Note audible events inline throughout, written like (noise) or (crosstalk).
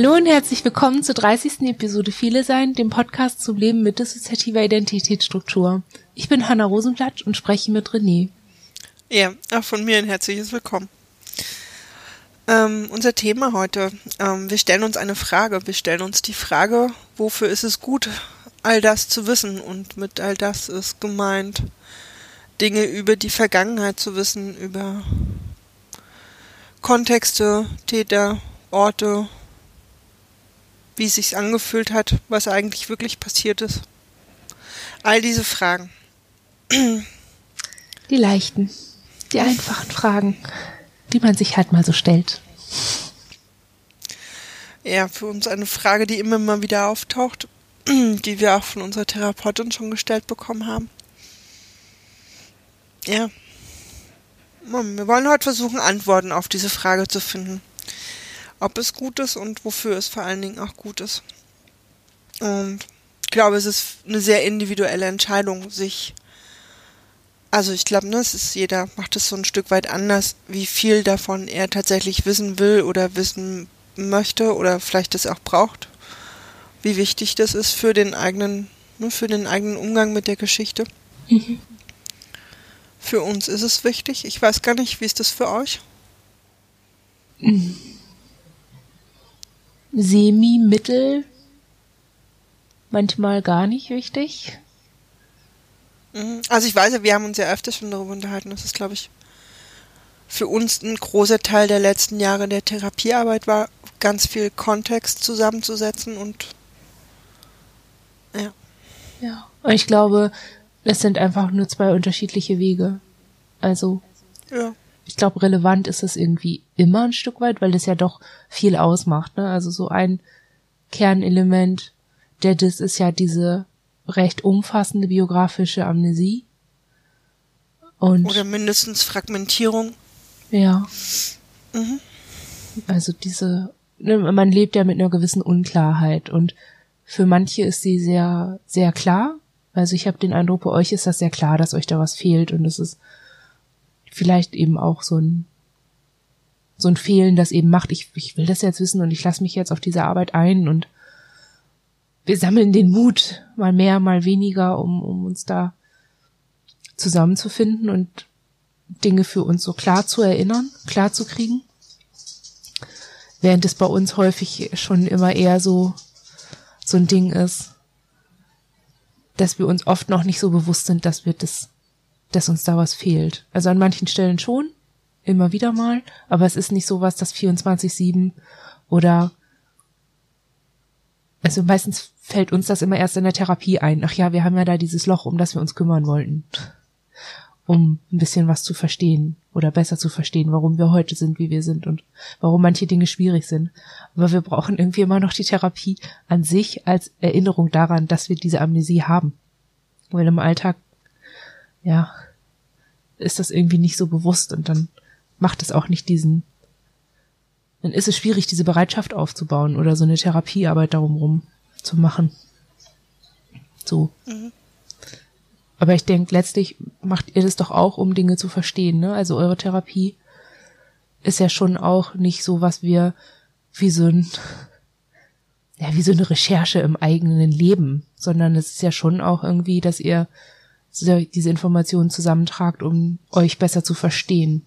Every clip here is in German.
Hallo und herzlich willkommen zur 30. Episode Viele Sein, dem Podcast zum Leben mit dissoziativer Identitätsstruktur. Ich bin Hanna Rosenblatt und spreche mit René. Ja, auch von mir ein herzliches Willkommen. Ähm, unser Thema heute, ähm, wir stellen uns eine Frage. Wir stellen uns die Frage, wofür ist es gut, all das zu wissen? Und mit all das ist gemeint, Dinge über die Vergangenheit zu wissen, über Kontexte, Täter, Orte, wie es sich angefühlt hat, was eigentlich wirklich passiert ist. All diese Fragen. Die leichten, die einfachen Fragen, die man sich halt mal so stellt. Ja, für uns eine Frage, die immer mal wieder auftaucht, (clears throat) die wir auch von unserer Therapeutin schon gestellt bekommen haben. Ja. Wir wollen heute versuchen, Antworten auf diese Frage zu finden ob es gut ist und wofür es vor allen Dingen auch gut ist. Und ich glaube, es ist eine sehr individuelle Entscheidung, sich also ich glaube, ne, es ist jeder macht es so ein Stück weit anders, wie viel davon er tatsächlich wissen will oder wissen möchte oder vielleicht es auch braucht. Wie wichtig das ist für den eigenen, ne, für den eigenen Umgang mit der Geschichte. Mhm. Für uns ist es wichtig. Ich weiß gar nicht, wie ist das für euch? Mhm semi-mittel, manchmal gar nicht wichtig. Mhm. Also ich weiß ja, wir haben uns ja öfter schon darüber unterhalten, dass es, glaube ich, für uns ein großer Teil der letzten Jahre der Therapiearbeit war, ganz viel Kontext zusammenzusetzen und ja. Ja. Und ich glaube, es sind einfach nur zwei unterschiedliche Wege. Also. Ja ich glaube, relevant ist es irgendwie immer ein Stück weit, weil das ja doch viel ausmacht. Ne? Also so ein Kernelement der das ist ja diese recht umfassende biografische Amnesie. Und Oder mindestens Fragmentierung. Ja. Mhm. Also diese, ne, man lebt ja mit einer gewissen Unklarheit und für manche ist sie sehr, sehr klar. Also ich habe den Eindruck, bei euch ist das sehr klar, dass euch da was fehlt und es ist vielleicht eben auch so ein so ein Fehlen, das eben macht, ich, ich will das jetzt wissen und ich lasse mich jetzt auf diese Arbeit ein und wir sammeln den Mut, mal mehr, mal weniger, um, um uns da zusammenzufinden und Dinge für uns so klar zu erinnern, klar zu kriegen. Während es bei uns häufig schon immer eher so, so ein Ding ist, dass wir uns oft noch nicht so bewusst sind, dass wir das dass uns da was fehlt. Also an manchen Stellen schon, immer wieder mal, aber es ist nicht so was, das 24-7 oder also meistens fällt uns das immer erst in der Therapie ein. Ach ja, wir haben ja da dieses Loch, um das wir uns kümmern wollten. Um ein bisschen was zu verstehen oder besser zu verstehen, warum wir heute sind, wie wir sind und warum manche Dinge schwierig sind. Aber wir brauchen irgendwie immer noch die Therapie an sich als Erinnerung daran, dass wir diese Amnesie haben. Weil im Alltag ja, ist das irgendwie nicht so bewusst und dann macht es auch nicht diesen, dann ist es schwierig, diese Bereitschaft aufzubauen oder so eine Therapiearbeit darum rum zu machen. So. Mhm. Aber ich denke, letztlich macht ihr das doch auch, um Dinge zu verstehen, ne? Also eure Therapie ist ja schon auch nicht so, was wir wie so ein, ja, wie so eine Recherche im eigenen Leben, sondern es ist ja schon auch irgendwie, dass ihr diese Informationen zusammentragt, um euch besser zu verstehen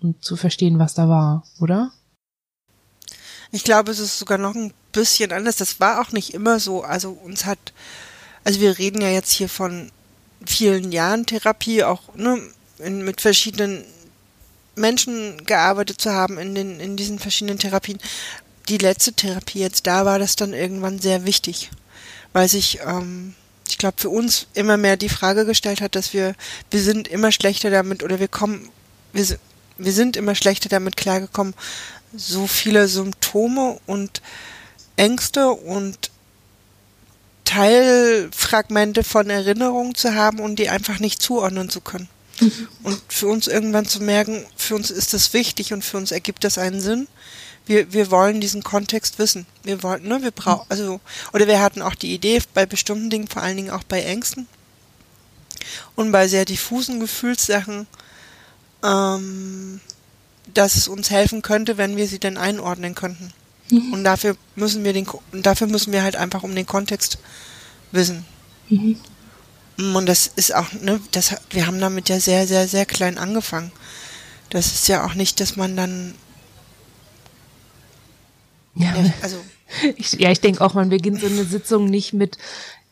und zu verstehen, was da war, oder? Ich glaube, es ist sogar noch ein bisschen anders. Das war auch nicht immer so. Also uns hat, also wir reden ja jetzt hier von vielen Jahren Therapie, auch ne, in, mit verschiedenen Menschen gearbeitet zu haben in den in diesen verschiedenen Therapien. Die letzte Therapie jetzt da war das dann irgendwann sehr wichtig, weil sich ähm, ich glaube, für uns immer mehr die Frage gestellt hat, dass wir, wir sind immer schlechter damit oder wir kommen, wir, wir sind immer schlechter damit klargekommen, so viele Symptome und Ängste und Teilfragmente von Erinnerungen zu haben und die einfach nicht zuordnen zu können. Mhm. Und für uns irgendwann zu merken, für uns ist das wichtig und für uns ergibt das einen Sinn wir, wir wollen diesen Kontext wissen. Wir wollten, ne, wir brauchen, also, oder wir hatten auch die Idee, bei bestimmten Dingen, vor allen Dingen auch bei Ängsten und bei sehr diffusen Gefühlssachen, ähm, dass es uns helfen könnte, wenn wir sie denn einordnen könnten. Mhm. Und dafür müssen wir den, dafür müssen wir halt einfach um den Kontext wissen. Mhm. Und das ist auch, ne, das, wir haben damit ja sehr, sehr, sehr klein angefangen. Das ist ja auch nicht, dass man dann. Ja, ja also. (laughs) Ich, ja, ich denke auch, man beginnt so eine Sitzung nicht mit,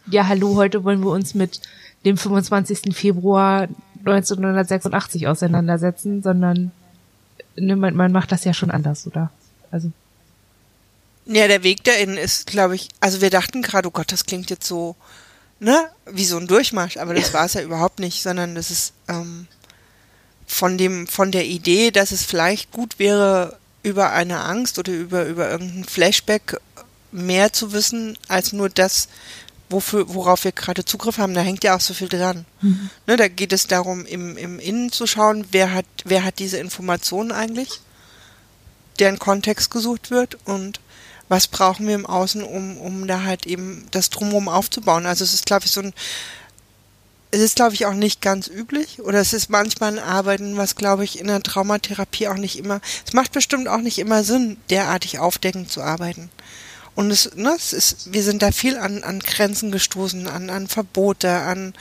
ja, hallo, heute wollen wir uns mit dem 25. Februar 1986 auseinandersetzen, sondern ne, man, man macht das ja schon anders, oder? Also. Ja, der Weg dahin ist, glaube ich, also wir dachten gerade, oh Gott, das klingt jetzt so, ne, wie so ein Durchmarsch, aber das war es ja überhaupt nicht, sondern das ist ähm, von dem, von der Idee, dass es vielleicht gut wäre, über eine Angst oder über, über irgendein Flashback mehr zu wissen, als nur das, wofür, worauf wir gerade Zugriff haben, da hängt ja auch so viel dran. Mhm. Ne, da geht es darum, im, im Innen zu schauen, wer hat, wer hat diese Informationen eigentlich, deren Kontext gesucht wird und was brauchen wir im Außen, um, um da halt eben das Drumherum aufzubauen. Also es ist, glaube ich, so ein, es ist, glaube ich, auch nicht ganz üblich oder es ist manchmal ein Arbeiten, was, glaube ich, in der Traumatherapie auch nicht immer, es macht bestimmt auch nicht immer Sinn, derartig aufdeckend zu arbeiten. Und es, ne, es ist, wir sind da viel an, an Grenzen gestoßen, an, an Verbote, an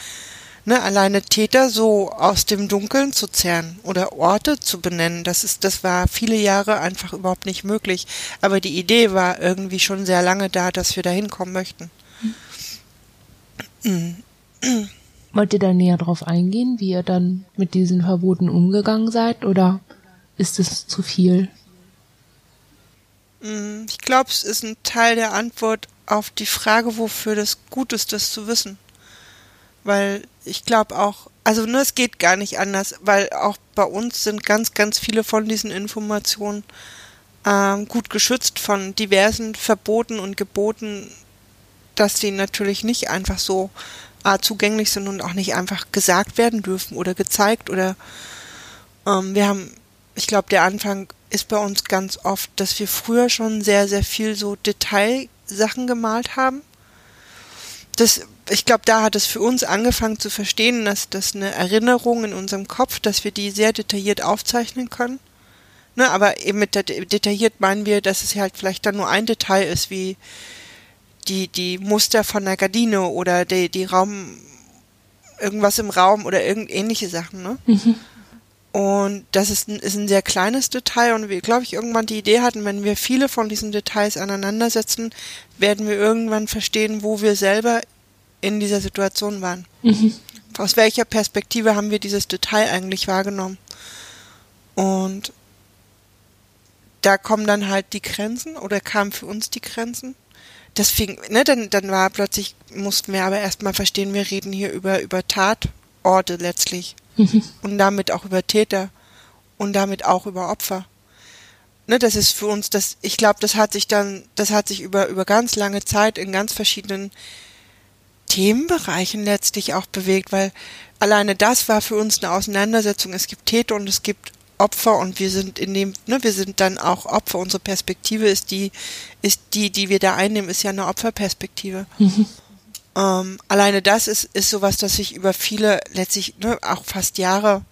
ne, alleine Täter so aus dem Dunkeln zu zerren oder Orte zu benennen. Das ist, das war viele Jahre einfach überhaupt nicht möglich. Aber die Idee war irgendwie schon sehr lange da, dass wir da hinkommen möchten. Mhm. Wollt ihr da näher drauf eingehen, wie ihr dann mit diesen Verboten umgegangen seid, oder ist es zu viel? Mm, ich glaube, es ist ein Teil der Antwort auf die Frage, wofür das gut ist, das zu wissen. Weil ich glaube auch, also nur ne, es geht gar nicht anders, weil auch bei uns sind ganz, ganz viele von diesen Informationen ähm, gut geschützt von diversen Verboten und Geboten, dass die natürlich nicht einfach so äh, zugänglich sind und auch nicht einfach gesagt werden dürfen oder gezeigt oder ähm, wir haben, ich glaube, der Anfang ist bei uns ganz oft, dass wir früher schon sehr, sehr viel so Detailsachen gemalt haben. Das, ich glaube, da hat es für uns angefangen zu verstehen, dass das eine Erinnerung in unserem Kopf, dass wir die sehr detailliert aufzeichnen können. Ne, aber eben mit detailliert meinen wir, dass es halt vielleicht dann nur ein Detail ist, wie die, die Muster von der Gardine oder die, die Raum, irgendwas im Raum oder irgend ähnliche Sachen, ne? Mhm. Und das ist ein, ist ein sehr kleines Detail und wir, glaube ich, irgendwann die Idee hatten, wenn wir viele von diesen Details aneinandersetzen, werden wir irgendwann verstehen, wo wir selber in dieser Situation waren. Mhm. Aus welcher Perspektive haben wir dieses Detail eigentlich wahrgenommen? Und da kommen dann halt die Grenzen oder kamen für uns die Grenzen. Das fing, ne, dann, dann war plötzlich, mussten wir aber erstmal verstehen, wir reden hier über, über Tatorte letztlich. Mhm. Und damit auch über Täter und damit auch über Opfer. Ne, das ist für uns, das, ich glaube, das hat sich dann, das hat sich über, über ganz lange Zeit in ganz verschiedenen Themenbereichen letztlich auch bewegt, weil alleine das war für uns eine Auseinandersetzung. Es gibt Täter und es gibt Opfer und wir sind in dem, ne, wir sind dann auch Opfer. Unsere Perspektive ist die, ist die, die wir da einnehmen, ist ja eine Opferperspektive. Mhm. Ähm, alleine das ist, ist sowas, das sich über viele, letztlich ne, auch fast Jahre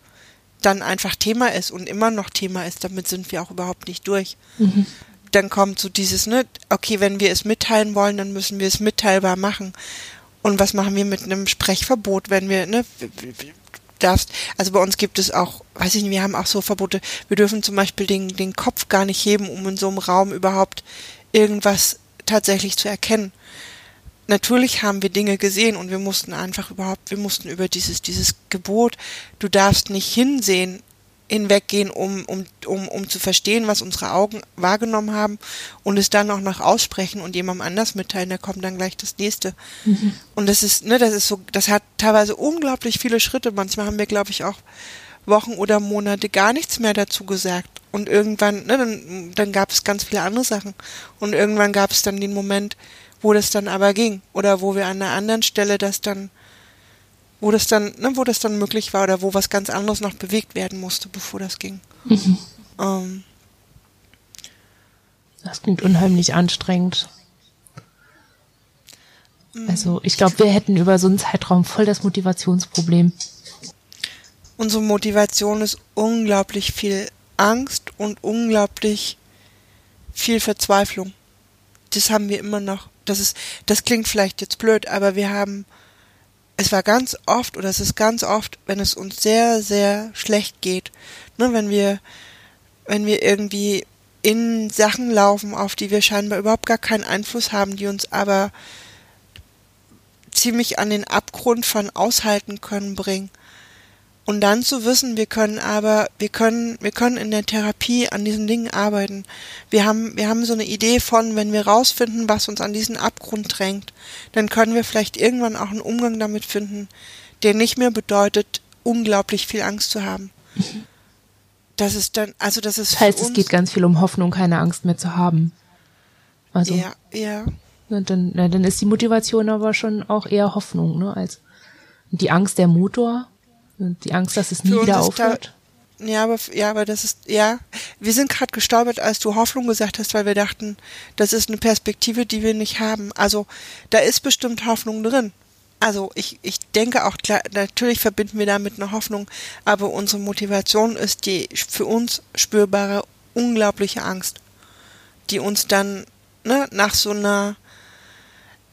dann einfach Thema ist und immer noch Thema ist. Damit sind wir auch überhaupt nicht durch. Mhm. Dann kommt so dieses, ne, okay, wenn wir es mitteilen wollen, dann müssen wir es mitteilbar machen. Und was machen wir mit einem Sprechverbot, wenn wir, ne, darfst, also bei uns gibt es auch, weiß ich nicht, wir haben auch so Verbote, wir dürfen zum Beispiel den, den Kopf gar nicht heben, um in so einem Raum überhaupt irgendwas tatsächlich zu erkennen. Natürlich haben wir Dinge gesehen und wir mussten einfach überhaupt, wir mussten über dieses, dieses Gebot, du darfst nicht hinsehen, hinweggehen, um, um, um, um zu verstehen, was unsere Augen wahrgenommen haben und es dann auch noch aussprechen und jemandem anders mitteilen, da kommt dann gleich das nächste. Mhm. Und das ist, ne, das ist so, das hat teilweise unglaublich viele Schritte. Manchmal haben wir, glaube ich, auch Wochen oder Monate gar nichts mehr dazu gesagt. Und irgendwann, ne, dann, dann gab es ganz viele andere Sachen. Und irgendwann gab es dann den Moment, wo das dann aber ging oder wo wir an einer anderen Stelle das dann, wo das dann, ne, wo das dann möglich war oder wo was ganz anderes noch bewegt werden musste, bevor das ging. Mhm. Ähm, das klingt unheimlich anstrengend. Mhm. Also ich glaube, wir hätten über so einen Zeitraum voll das Motivationsproblem. Unsere Motivation ist unglaublich viel Angst und unglaublich viel Verzweiflung. das haben wir immer noch. Das ist, das klingt vielleicht jetzt blöd, aber wir haben, es war ganz oft oder es ist ganz oft, wenn es uns sehr, sehr schlecht geht, ne, wenn wir, wenn wir irgendwie in Sachen laufen, auf die wir scheinbar überhaupt gar keinen Einfluss haben, die uns aber ziemlich an den Abgrund von aushalten können bringen. Und dann zu wissen, wir können aber, wir können, wir können in der Therapie an diesen Dingen arbeiten. Wir haben, wir haben so eine Idee von, wenn wir rausfinden, was uns an diesen Abgrund drängt, dann können wir vielleicht irgendwann auch einen Umgang damit finden, der nicht mehr bedeutet, unglaublich viel Angst zu haben. Mhm. Das ist dann, also das ist. Das heißt, es geht ganz viel um Hoffnung, keine Angst mehr zu haben. Also. Ja, ja. Dann, na, dann ist die Motivation aber schon auch eher Hoffnung, ne, als die Angst der Motor und die Angst, dass es nie wieder aufhört. Da, ja, aber ja, aber das ist ja, wir sind gerade gestolpert, als du Hoffnung gesagt hast, weil wir dachten, das ist eine Perspektive, die wir nicht haben. Also da ist bestimmt Hoffnung drin. Also ich, ich denke auch, klar, natürlich verbinden wir damit eine Hoffnung, aber unsere Motivation ist die für uns spürbare, unglaubliche Angst, die uns dann ne, nach so einer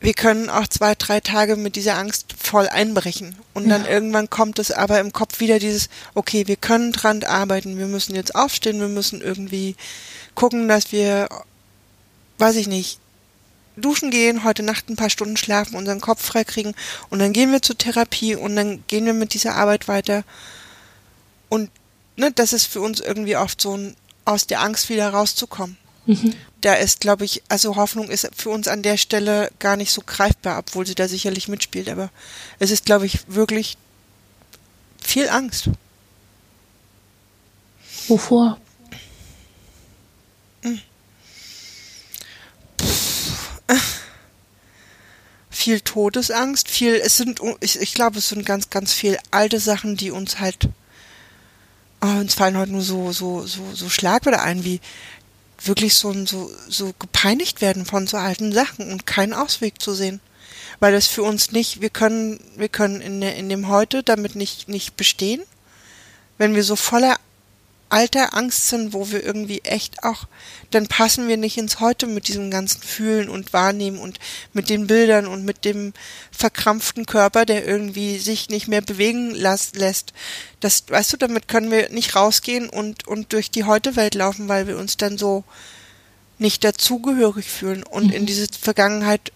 wir können auch zwei, drei Tage mit dieser Angst voll einbrechen. Und dann ja. irgendwann kommt es aber im Kopf wieder dieses, okay, wir können dran arbeiten, wir müssen jetzt aufstehen, wir müssen irgendwie gucken, dass wir, weiß ich nicht, duschen gehen, heute Nacht ein paar Stunden schlafen, unseren Kopf freikriegen und dann gehen wir zur Therapie und dann gehen wir mit dieser Arbeit weiter. Und ne, das ist für uns irgendwie oft so ein, aus der Angst wieder rauszukommen. Mhm da ist, glaube ich, also Hoffnung ist für uns an der Stelle gar nicht so greifbar, obwohl sie da sicherlich mitspielt. Aber es ist, glaube ich, wirklich viel Angst. Wovor? Hm. Viel Todesangst, viel, es sind, ich, ich glaube, es sind ganz, ganz viel alte Sachen, die uns halt, oh, uns fallen heute nur so, so, so, so Schlagwörter ein, wie wirklich so, so, so gepeinigt werden von so alten Sachen und keinen Ausweg zu sehen. Weil das für uns nicht, wir können, wir können in, in dem Heute damit nicht, nicht bestehen. Wenn wir so voller alter Angst sind, wo wir irgendwie echt auch, dann passen wir nicht ins Heute mit diesem ganzen Fühlen und Wahrnehmen und mit den Bildern und mit dem verkrampften Körper, der irgendwie sich nicht mehr bewegen lässt. Das, weißt du, damit können wir nicht rausgehen und, und durch die Heute-Welt laufen, weil wir uns dann so nicht dazugehörig fühlen und mhm. in diese Vergangenheit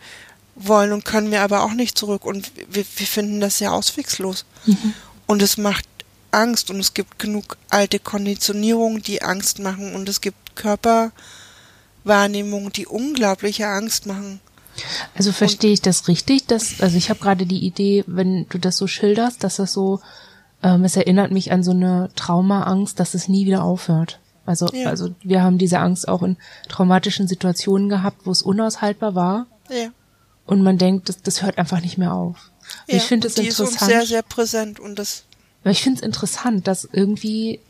wollen und können wir aber auch nicht zurück und wir, wir finden das sehr auswegslos. Mhm. Und es macht Angst und es gibt genug alte Konditionierungen, die Angst machen und es gibt Körperwahrnehmungen, die unglaubliche Angst machen. Also verstehe ich das richtig, dass also ich habe gerade die Idee, wenn du das so schilderst, dass das so ähm, es erinnert mich an so eine Traumaangst, dass es nie wieder aufhört. Also ja. also wir haben diese Angst auch in traumatischen Situationen gehabt, wo es unaushaltbar war. Ja. Und man denkt, das, das hört einfach nicht mehr auf. Ja, ich finde es interessant. Die ist uns sehr sehr präsent und das aber ich finde es interessant, dass irgendwie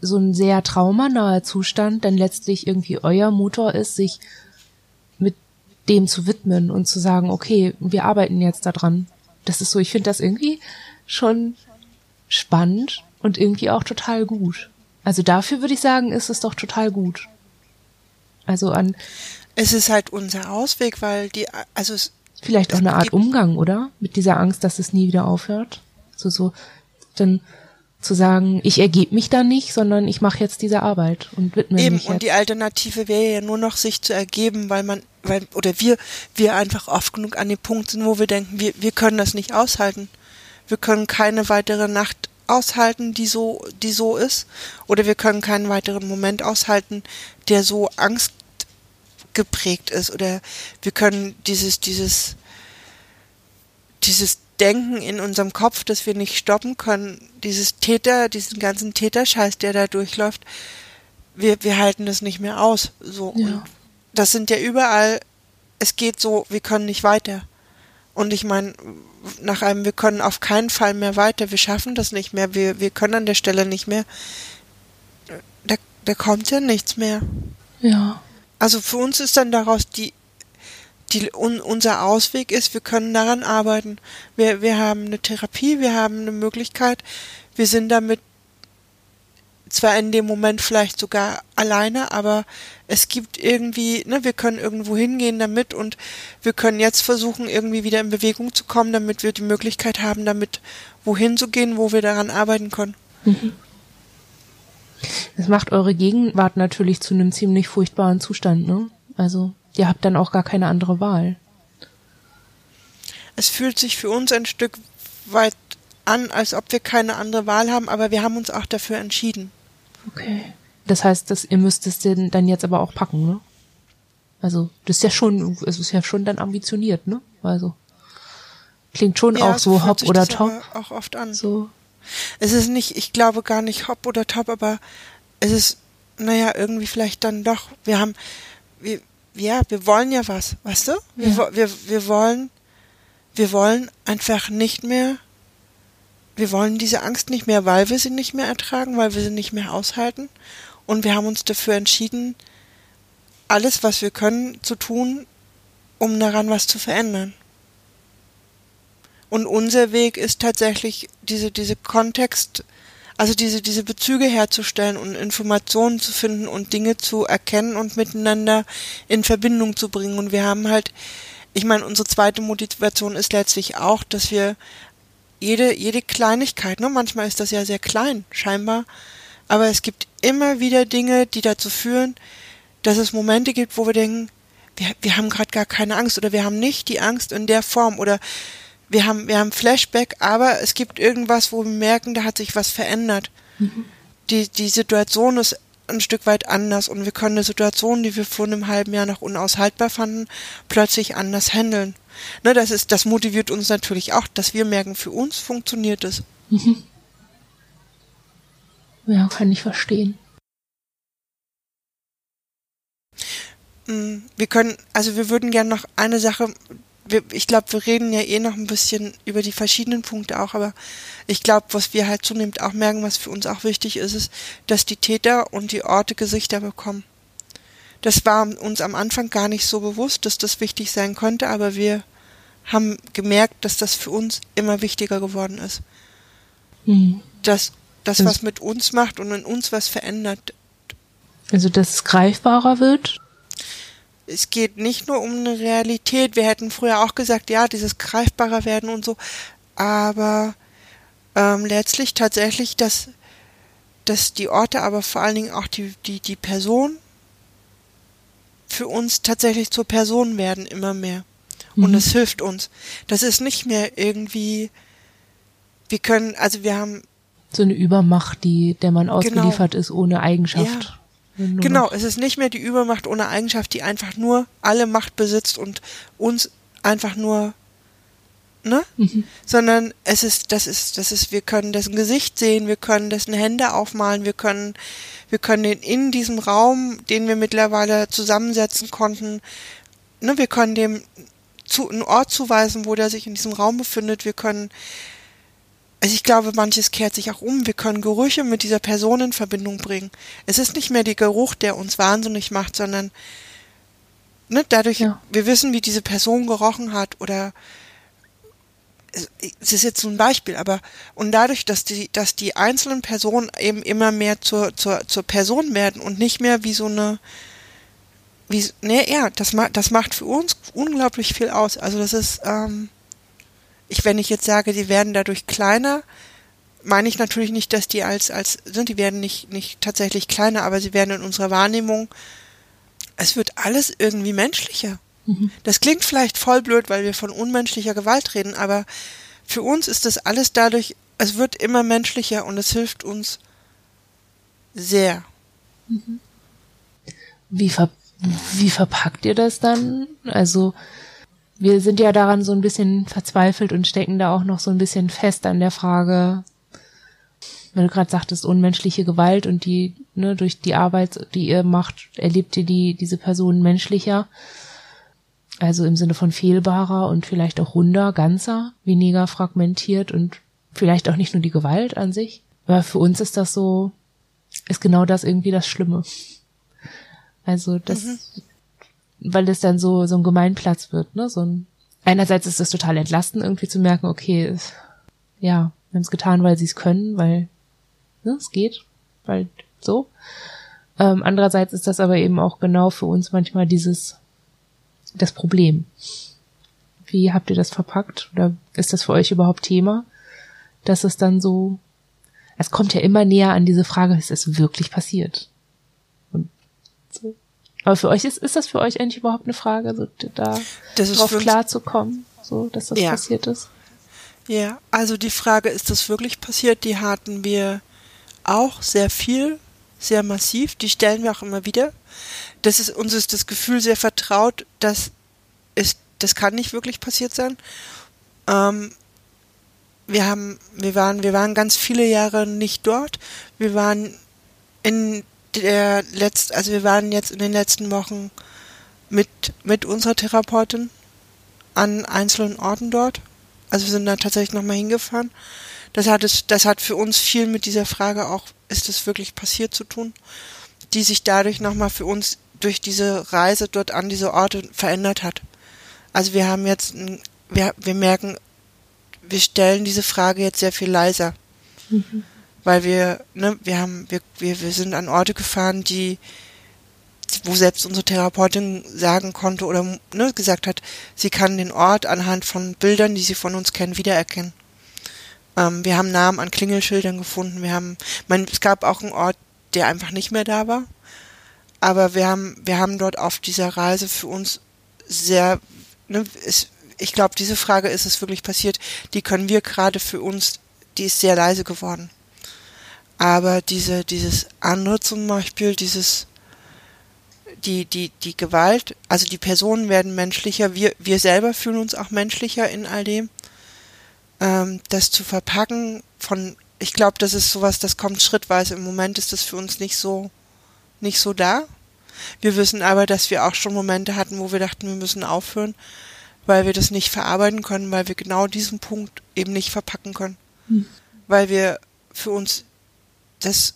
so ein sehr traumanaher Zustand dann letztlich irgendwie euer Motor ist, sich mit dem zu widmen und zu sagen, okay, wir arbeiten jetzt daran. Das ist so, ich finde das irgendwie schon spannend und irgendwie auch total gut. Also dafür würde ich sagen, ist es doch total gut. Also an. Es ist halt unser Ausweg, weil die, also es. Vielleicht auch eine Art Umgang, oder? Mit dieser Angst, dass es nie wieder aufhört. So, so, dann zu sagen, ich ergebe mich da nicht, sondern ich mache jetzt diese Arbeit und widme Eben, mich Eben, und die Alternative wäre ja nur noch, sich zu ergeben, weil man, weil, oder wir, wir einfach oft genug an dem Punkt sind, wo wir denken, wir, wir können das nicht aushalten. Wir können keine weitere Nacht aushalten, die so, die so ist, oder wir können keinen weiteren Moment aushalten, der so angstgeprägt ist, oder wir können dieses, dieses, dieses Denken in unserem Kopf, das wir nicht stoppen können, dieses Täter, diesen ganzen Täterscheiß, der da durchläuft, wir, wir halten das nicht mehr aus. So. Ja. Und das sind ja überall, es geht so, wir können nicht weiter. Und ich meine, nach einem, wir können auf keinen Fall mehr weiter, wir schaffen das nicht mehr, wir, wir können an der Stelle nicht mehr. Da, da kommt ja nichts mehr. Ja. Also für uns ist dann daraus die die, un, unser Ausweg ist, wir können daran arbeiten. Wir, wir haben eine Therapie, wir haben eine Möglichkeit, wir sind damit zwar in dem Moment vielleicht sogar alleine, aber es gibt irgendwie, ne, wir können irgendwo hingehen damit und wir können jetzt versuchen, irgendwie wieder in Bewegung zu kommen, damit wir die Möglichkeit haben, damit wohin zu gehen, wo wir daran arbeiten können. Mhm. Das macht eure Gegenwart natürlich zu einem ziemlich furchtbaren Zustand, ne? Also, ihr habt dann auch gar keine andere Wahl. Es fühlt sich für uns ein Stück weit an, als ob wir keine andere Wahl haben, aber wir haben uns auch dafür entschieden. Okay. Das heißt, dass ihr müsst es denn dann jetzt aber auch packen, ne? Also, das ist ja schon, es ist ja schon dann ambitioniert, ne? Also, klingt schon ja, auch so hopp oder top. auch oft an. So. Es ist nicht, ich glaube gar nicht hopp oder top, aber es ist, naja, irgendwie vielleicht dann doch. Wir haben, wir, ja, wir wollen ja was, weißt du? Wir, ja. wir, wir wollen, wir wollen einfach nicht mehr wir wollen diese Angst nicht mehr, weil wir sie nicht mehr ertragen, weil wir sie nicht mehr aushalten. Und wir haben uns dafür entschieden, alles, was wir können, zu tun, um daran was zu verändern. Und unser Weg ist tatsächlich diese, diese Kontext, also diese, diese Bezüge herzustellen und Informationen zu finden und Dinge zu erkennen und miteinander in Verbindung zu bringen. Und wir haben halt, ich meine, unsere zweite Motivation ist letztlich auch, dass wir jede, jede Kleinigkeit, ne? manchmal ist das ja sehr klein, scheinbar, aber es gibt immer wieder Dinge, die dazu führen, dass es Momente gibt, wo wir denken, wir, wir haben gerade gar keine Angst oder wir haben nicht die Angst in der Form oder wir haben, wir haben Flashback, aber es gibt irgendwas, wo wir merken, da hat sich was verändert. Mhm. Die, die Situation ist ein Stück weit anders und wir können eine Situation, die wir vor einem halben Jahr noch unaushaltbar fanden, plötzlich anders handeln. Ne, das ist, das motiviert uns natürlich auch, dass wir merken, für uns funktioniert es. Mhm. Ja, kann ich verstehen. Mm, wir können, also wir würden gerne noch eine Sache, wir, ich glaube, wir reden ja eh noch ein bisschen über die verschiedenen Punkte auch, aber ich glaube, was wir halt zunehmend auch merken, was für uns auch wichtig ist, ist, dass die Täter und die Orte Gesichter bekommen. Das war uns am Anfang gar nicht so bewusst, dass das wichtig sein konnte, aber wir haben gemerkt, dass das für uns immer wichtiger geworden ist. Mhm. Dass das was mit uns macht und in uns was verändert. Also dass es greifbarer wird? Es geht nicht nur um eine Realität. Wir hätten früher auch gesagt, ja, dieses greifbarer werden und so, aber ähm, letztlich tatsächlich, dass, dass die Orte, aber vor allen Dingen auch die, die, die Person für uns tatsächlich zur Person werden immer mehr. Und es mhm. hilft uns. Das ist nicht mehr irgendwie, wir können, also wir haben so eine Übermacht, die der man genau. ausgeliefert genau. ist ohne Eigenschaft. Ja. Genau, es ist nicht mehr die Übermacht ohne Eigenschaft, die einfach nur alle Macht besitzt und uns einfach nur ne? Mhm. Sondern es ist, das ist, das ist, wir können dessen Gesicht sehen, wir können dessen Hände aufmalen, wir können, wir können den in diesem Raum, den wir mittlerweile zusammensetzen konnten, ne, wir können dem zu, einen Ort zuweisen, wo der sich in diesem Raum befindet, wir können, also ich glaube, manches kehrt sich auch um. Wir können Gerüche mit dieser Person in Verbindung bringen. Es ist nicht mehr der Geruch, der uns wahnsinnig macht, sondern ne, dadurch, ja. wir wissen, wie diese Person gerochen hat oder es ist jetzt so ein Beispiel, aber und dadurch, dass die, dass die einzelnen Personen eben immer mehr zur, zur, zur Person werden und nicht mehr wie so eine, wie, ne, ja, das macht, das macht für uns unglaublich viel aus. Also das ist, ähm, ich, wenn ich jetzt sage, die werden dadurch kleiner, meine ich natürlich nicht, dass die als, als, sind, ne, die werden nicht, nicht tatsächlich kleiner, aber sie werden in unserer Wahrnehmung, es wird alles irgendwie menschlicher. Mhm. Das klingt vielleicht voll blöd, weil wir von unmenschlicher Gewalt reden, aber für uns ist das alles dadurch, es wird immer menschlicher und es hilft uns sehr. Mhm. Wie, ver wie verpackt ihr das dann? Also, wir sind ja daran so ein bisschen verzweifelt und stecken da auch noch so ein bisschen fest an der Frage, wenn du gerade sagtest, unmenschliche Gewalt und die, ne, durch die Arbeit, die ihr macht, erlebt ihr die, diese Person menschlicher. Also im Sinne von fehlbarer und vielleicht auch runder, ganzer, weniger fragmentiert und vielleicht auch nicht nur die Gewalt an sich. Aber für uns ist das so, ist genau das irgendwie das Schlimme. Also das, mhm. Weil es dann so, so ein Gemeinplatz wird, ne? So ein, einerseits ist es total entlastend, irgendwie zu merken, okay, ja, wir haben es getan, weil sie es können, weil ne, es geht. weil so. Ähm, andererseits ist das aber eben auch genau für uns manchmal dieses, das Problem. Wie habt ihr das verpackt? Oder ist das für euch überhaupt Thema? Dass es dann so, es kommt ja immer näher an diese Frage, ist es wirklich passiert? Und so. Aber für euch ist, ist das für euch eigentlich überhaupt eine Frage, so da drauf klar zu kommen, so, dass das ja. passiert ist? Ja, also die Frage, ist das wirklich passiert, die hatten wir auch sehr viel, sehr massiv, die stellen wir auch immer wieder. Das ist, uns ist das Gefühl sehr vertraut, dass es, das kann nicht wirklich passiert sein. Ähm, wir haben, wir waren, wir waren ganz viele Jahre nicht dort. Wir waren in der letzt, also wir waren jetzt in den letzten Wochen mit, mit unserer Therapeutin an einzelnen Orten dort also wir sind da tatsächlich nochmal hingefahren. Das hat es, das hat für uns viel mit dieser Frage auch, ist es wirklich passiert zu tun, die sich dadurch nochmal für uns durch diese Reise dort an diese Orte verändert hat. Also wir haben jetzt, wir, wir merken, wir stellen diese Frage jetzt sehr viel leiser. Mhm. Weil wir, ne, wir haben, wir, wir, wir sind an Orte gefahren, die, wo selbst unsere Therapeutin sagen konnte oder ne, gesagt hat, sie kann den Ort anhand von Bildern, die sie von uns kennen, wiedererkennen. Ähm, wir haben Namen an Klingelschildern gefunden. Wir haben, mein, es gab auch einen Ort, der einfach nicht mehr da war. Aber wir haben, wir haben dort auf dieser Reise für uns sehr, ne, ist, ich glaube, diese Frage ist es wirklich passiert, die können wir gerade für uns, die ist sehr leise geworden. Aber diese, dieses andere zum Beispiel, dieses, die, die, die Gewalt, also die Personen werden menschlicher, wir, wir selber fühlen uns auch menschlicher in all dem. Ähm, das zu verpacken von, ich glaube, das ist sowas, das kommt schrittweise. Im Moment ist das für uns nicht so, nicht so da. Wir wissen aber, dass wir auch schon Momente hatten, wo wir dachten, wir müssen aufhören, weil wir das nicht verarbeiten können, weil wir genau diesen Punkt eben nicht verpacken können. Hm. Weil wir für uns das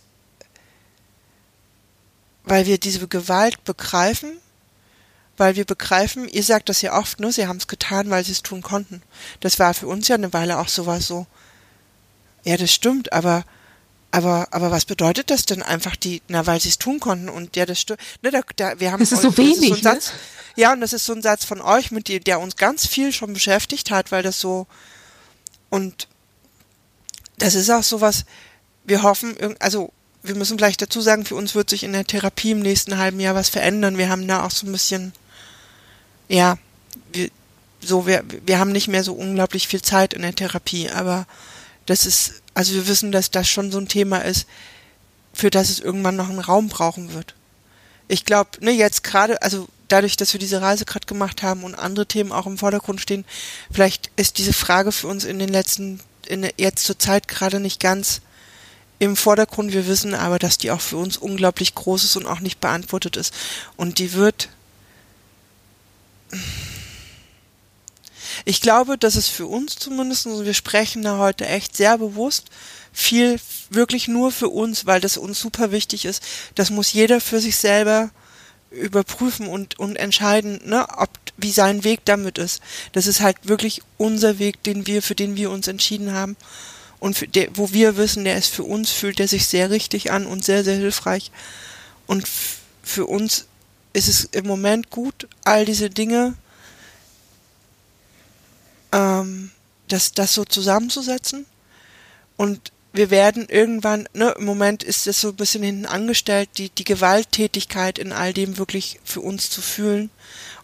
weil wir diese Gewalt begreifen, weil wir begreifen, ihr sagt das ja oft, ne, sie haben es getan, weil sie es tun konnten. Das war für uns ja eine Weile auch sowas so. Ja, das stimmt, aber aber aber was bedeutet das denn einfach die, na, weil sie es tun konnten und ja, das stimmt. Ne, da, da, wir haben das ist so wenig, ist so ein Satz, ne? Ja, und das ist so ein Satz von euch, mit dem, der uns ganz viel schon beschäftigt hat, weil das so und das ist auch sowas, wir hoffen, also wir müssen gleich dazu sagen, für uns wird sich in der Therapie im nächsten halben Jahr was verändern. Wir haben da auch so ein bisschen, ja, wir, so, wir, wir haben nicht mehr so unglaublich viel Zeit in der Therapie, aber das ist, also wir wissen, dass das schon so ein Thema ist, für das es irgendwann noch einen Raum brauchen wird. Ich glaube, ne, jetzt gerade, also dadurch, dass wir diese Reise gerade gemacht haben und andere Themen auch im Vordergrund stehen, vielleicht ist diese Frage für uns in den letzten, in, jetzt zur Zeit gerade nicht ganz im Vordergrund. Wir wissen aber, dass die auch für uns unglaublich groß ist und auch nicht beantwortet ist. Und die wird. Ich glaube, dass es für uns zumindest, also wir sprechen da heute echt sehr bewusst, viel wirklich nur für uns, weil das uns super wichtig ist. Das muss jeder für sich selber überprüfen und, und entscheiden, ne, ob, wie sein Weg damit ist. Das ist halt wirklich unser Weg, den wir, für den wir uns entschieden haben und der, wo wir wissen, der ist für uns, fühlt er sich sehr richtig an und sehr, sehr hilfreich. Und für uns ist es im Moment gut, all diese Dinge, ähm, das, das so zusammenzusetzen. Und wir werden irgendwann, ne, im Moment ist das so ein bisschen hinten angestellt, die, die Gewalttätigkeit in all dem wirklich für uns zu fühlen.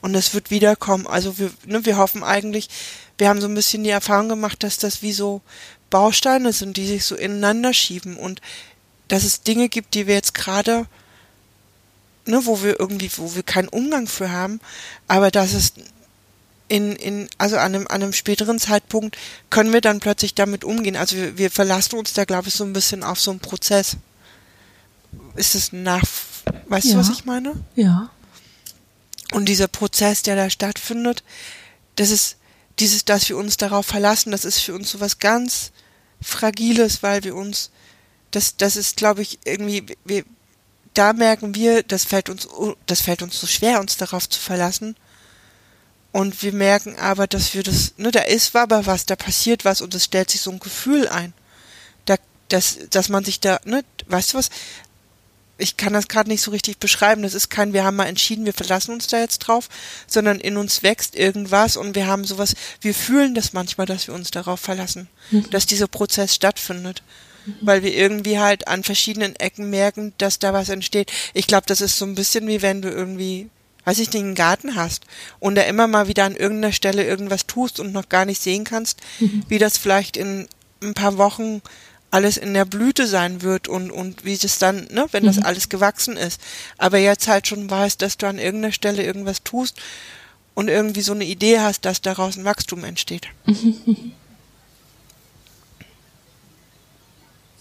Und das wird wiederkommen. Also wir, ne, wir hoffen eigentlich, wir haben so ein bisschen die Erfahrung gemacht, dass das wie so Bausteine sind, die sich so ineinander schieben und dass es Dinge gibt, die wir jetzt gerade, ne, wo wir irgendwie, wo wir keinen Umgang für haben, aber dass es in, in, also an einem, an einem späteren Zeitpunkt können wir dann plötzlich damit umgehen. Also wir, wir verlassen uns da, glaube ich, so ein bisschen auf so einen Prozess. Ist es nach, weißt ja. du, was ich meine? Ja. Und dieser Prozess, der da stattfindet, das ist, dieses, dass wir uns darauf verlassen, das ist für uns so was ganz Fragiles, weil wir uns, das, das ist, glaube ich, irgendwie, wir, da merken wir, das fällt uns, das fällt uns so schwer, uns darauf zu verlassen. Und wir merken aber, dass wir das, ne, da ist aber was, da passiert was und es stellt sich so ein Gefühl ein. Da, dass, dass man sich da, ne, weißt du was, ich kann das gerade nicht so richtig beschreiben. Das ist kein, wir haben mal entschieden, wir verlassen uns da jetzt drauf, sondern in uns wächst irgendwas und wir haben sowas, wir fühlen das manchmal, dass wir uns darauf verlassen, mhm. dass dieser Prozess stattfindet. Mhm. Weil wir irgendwie halt an verschiedenen Ecken merken, dass da was entsteht. Ich glaube, das ist so ein bisschen wie wenn du irgendwie, weiß ich nicht, einen Garten hast und da immer mal wieder an irgendeiner Stelle irgendwas tust und noch gar nicht sehen kannst, mhm. wie das vielleicht in ein paar Wochen alles in der Blüte sein wird und, und wie das dann, ne, wenn das mhm. alles gewachsen ist. Aber jetzt halt schon weißt, dass du an irgendeiner Stelle irgendwas tust und irgendwie so eine Idee hast, dass daraus ein Wachstum entsteht. (laughs)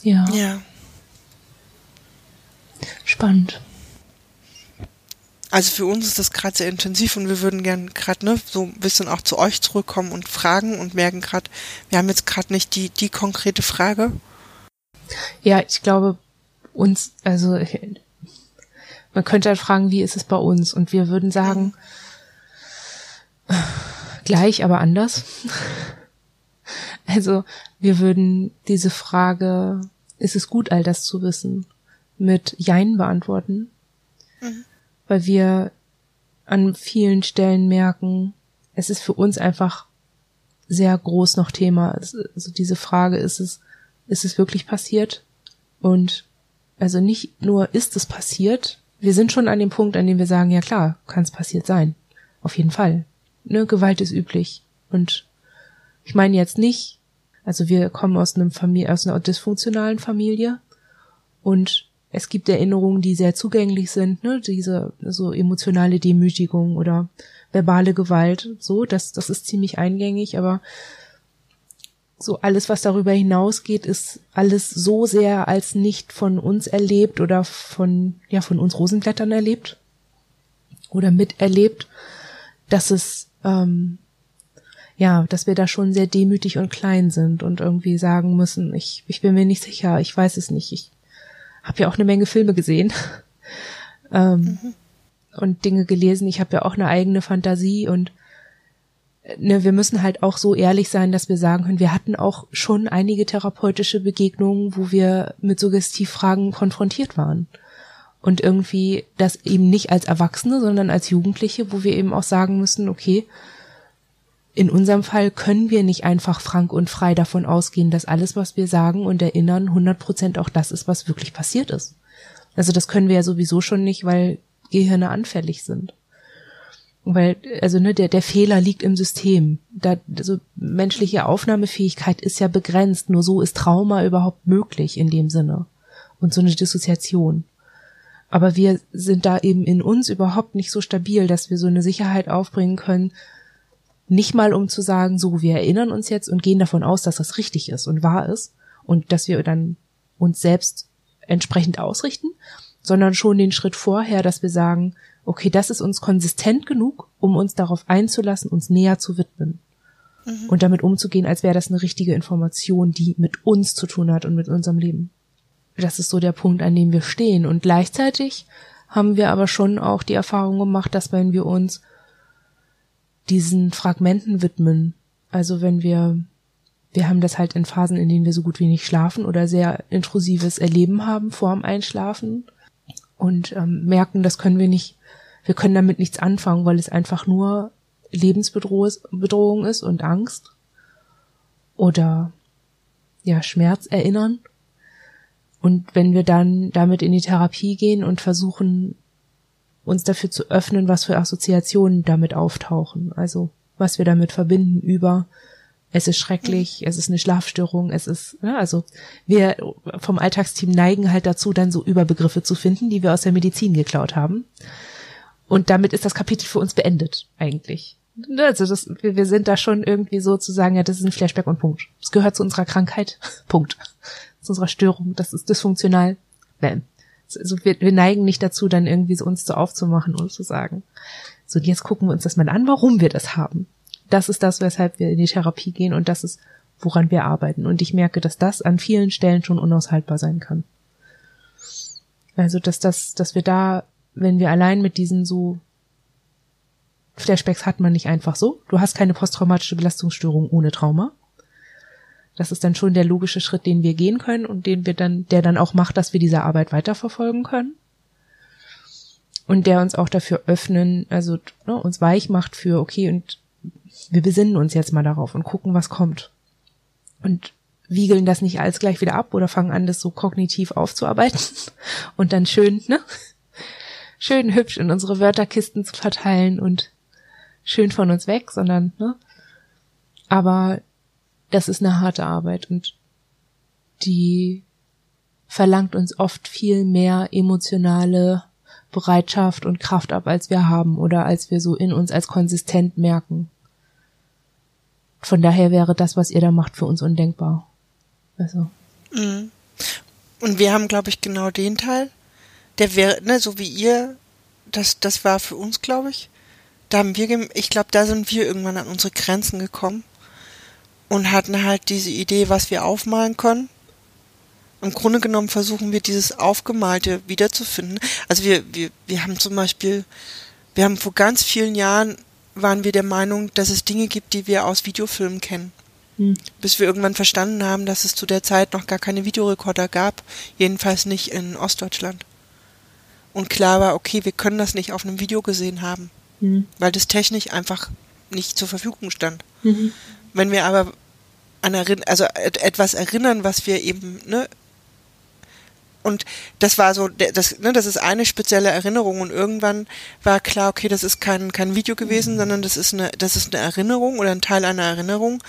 Ja. Ja. Spannend. Also für uns ist das gerade sehr intensiv und wir würden gern gerade ne, so ein bisschen auch zu euch zurückkommen und fragen und merken gerade, wir haben jetzt gerade nicht die, die konkrete Frage. Ja, ich glaube, uns, also man könnte halt fragen, wie ist es bei uns? Und wir würden sagen, gleich, aber anders. (laughs) Also wir würden diese Frage, ist es gut, all das zu wissen, mit Jein beantworten, mhm. weil wir an vielen Stellen merken, es ist für uns einfach sehr groß noch Thema. Also diese Frage, ist es, ist es wirklich passiert? Und also nicht nur ist es passiert, wir sind schon an dem Punkt, an dem wir sagen, ja klar, kann es passiert sein. Auf jeden Fall. Ne, Gewalt ist üblich. Und ich meine jetzt nicht, also wir kommen aus einem Familie, aus einer dysfunktionalen Familie und es gibt Erinnerungen, die sehr zugänglich sind, ne, diese so emotionale Demütigung oder verbale Gewalt, so, das, das ist ziemlich eingängig, aber so alles, was darüber hinausgeht, ist alles so sehr als nicht von uns erlebt oder von, ja, von uns Rosenblättern erlebt oder miterlebt, dass es, ähm, ja, dass wir da schon sehr demütig und klein sind und irgendwie sagen müssen, ich, ich bin mir nicht sicher, ich weiß es nicht. Ich habe ja auch eine Menge Filme gesehen (laughs) ähm, mhm. und Dinge gelesen. Ich habe ja auch eine eigene Fantasie und ne, wir müssen halt auch so ehrlich sein, dass wir sagen können, wir hatten auch schon einige therapeutische Begegnungen, wo wir mit Suggestivfragen konfrontiert waren. Und irgendwie das eben nicht als Erwachsene, sondern als Jugendliche, wo wir eben auch sagen müssen, okay, in unserem Fall können wir nicht einfach frank und frei davon ausgehen, dass alles, was wir sagen und erinnern, 100 Prozent auch das ist, was wirklich passiert ist. Also das können wir ja sowieso schon nicht, weil Gehirne anfällig sind. Weil, also ne, der, der Fehler liegt im System. Da, also menschliche Aufnahmefähigkeit ist ja begrenzt. Nur so ist Trauma überhaupt möglich in dem Sinne. Und so eine Dissoziation. Aber wir sind da eben in uns überhaupt nicht so stabil, dass wir so eine Sicherheit aufbringen können, nicht mal um zu sagen, so, wir erinnern uns jetzt und gehen davon aus, dass das richtig ist und wahr ist und dass wir dann uns selbst entsprechend ausrichten, sondern schon den Schritt vorher, dass wir sagen, okay, das ist uns konsistent genug, um uns darauf einzulassen, uns näher zu widmen. Mhm. Und damit umzugehen, als wäre das eine richtige Information, die mit uns zu tun hat und mit unserem Leben. Das ist so der Punkt, an dem wir stehen. Und gleichzeitig haben wir aber schon auch die Erfahrung gemacht, dass wenn wir uns diesen Fragmenten widmen, also wenn wir, wir haben das halt in Phasen, in denen wir so gut wie nicht schlafen oder sehr intrusives Erleben haben vorm Einschlafen und ähm, merken, das können wir nicht wir können damit nichts anfangen, weil es einfach nur Lebensbedrohung ist und Angst oder ja, Schmerz erinnern. Und wenn wir dann damit in die Therapie gehen und versuchen, uns dafür zu öffnen, was für Assoziationen damit auftauchen, also was wir damit verbinden über es ist schrecklich, es ist eine Schlafstörung, es ist, ja, also wir vom Alltagsteam neigen halt dazu, dann so Überbegriffe zu finden, die wir aus der Medizin geklaut haben. Und damit ist das Kapitel für uns beendet, eigentlich. Also das, wir, sind da schon irgendwie so zu sagen, ja, das ist ein Flashback und Punkt. Das gehört zu unserer Krankheit. (laughs) Punkt. Zu unserer Störung. Das ist dysfunktional. Bam. Also wir, wir neigen nicht dazu, dann irgendwie so uns so aufzumachen und zu sagen. So, jetzt gucken wir uns das mal an, warum wir das haben. Das ist das, weshalb wir in die Therapie gehen und das ist, woran wir arbeiten. Und ich merke, dass das an vielen Stellen schon unaushaltbar sein kann. Also, dass das, dass wir da wenn wir allein mit diesen so Flashbacks hat man nicht einfach so. Du hast keine posttraumatische Belastungsstörung ohne Trauma. Das ist dann schon der logische Schritt, den wir gehen können und den wir dann, der dann auch macht, dass wir diese Arbeit weiterverfolgen können. Und der uns auch dafür öffnen, also ne, uns weich macht für, okay, und wir besinnen uns jetzt mal darauf und gucken, was kommt. Und wiegeln das nicht alles gleich wieder ab oder fangen an, das so kognitiv aufzuarbeiten (laughs) und dann schön, ne? Schön hübsch in unsere Wörterkisten zu verteilen und schön von uns weg, sondern, ne? Aber das ist eine harte Arbeit und die verlangt uns oft viel mehr emotionale Bereitschaft und Kraft ab, als wir haben oder als wir so in uns als konsistent merken. Von daher wäre das, was ihr da macht, für uns undenkbar. Also. Mhm. Und wir haben, glaube ich, genau den Teil. Der wäre, ne, so wie ihr, das, das war für uns, glaube ich. Da haben wir, ich glaube, da sind wir irgendwann an unsere Grenzen gekommen und hatten halt diese Idee, was wir aufmalen können. Im Grunde genommen versuchen wir dieses Aufgemalte wiederzufinden. Also wir, wir, wir haben zum Beispiel, wir haben vor ganz vielen Jahren waren wir der Meinung, dass es Dinge gibt, die wir aus Videofilmen kennen. Hm. Bis wir irgendwann verstanden haben, dass es zu der Zeit noch gar keine Videorekorder gab, jedenfalls nicht in Ostdeutschland. Und klar war, okay, wir können das nicht auf einem Video gesehen haben, hm. weil das technisch einfach nicht zur Verfügung stand. Mhm. Wenn wir aber an also etwas erinnern, was wir eben ne, und das war so, das, ne, das ist eine spezielle Erinnerung und irgendwann war klar, okay, das ist kein, kein Video gewesen, mhm. sondern das ist eine, das ist eine Erinnerung oder ein Teil einer Erinnerung.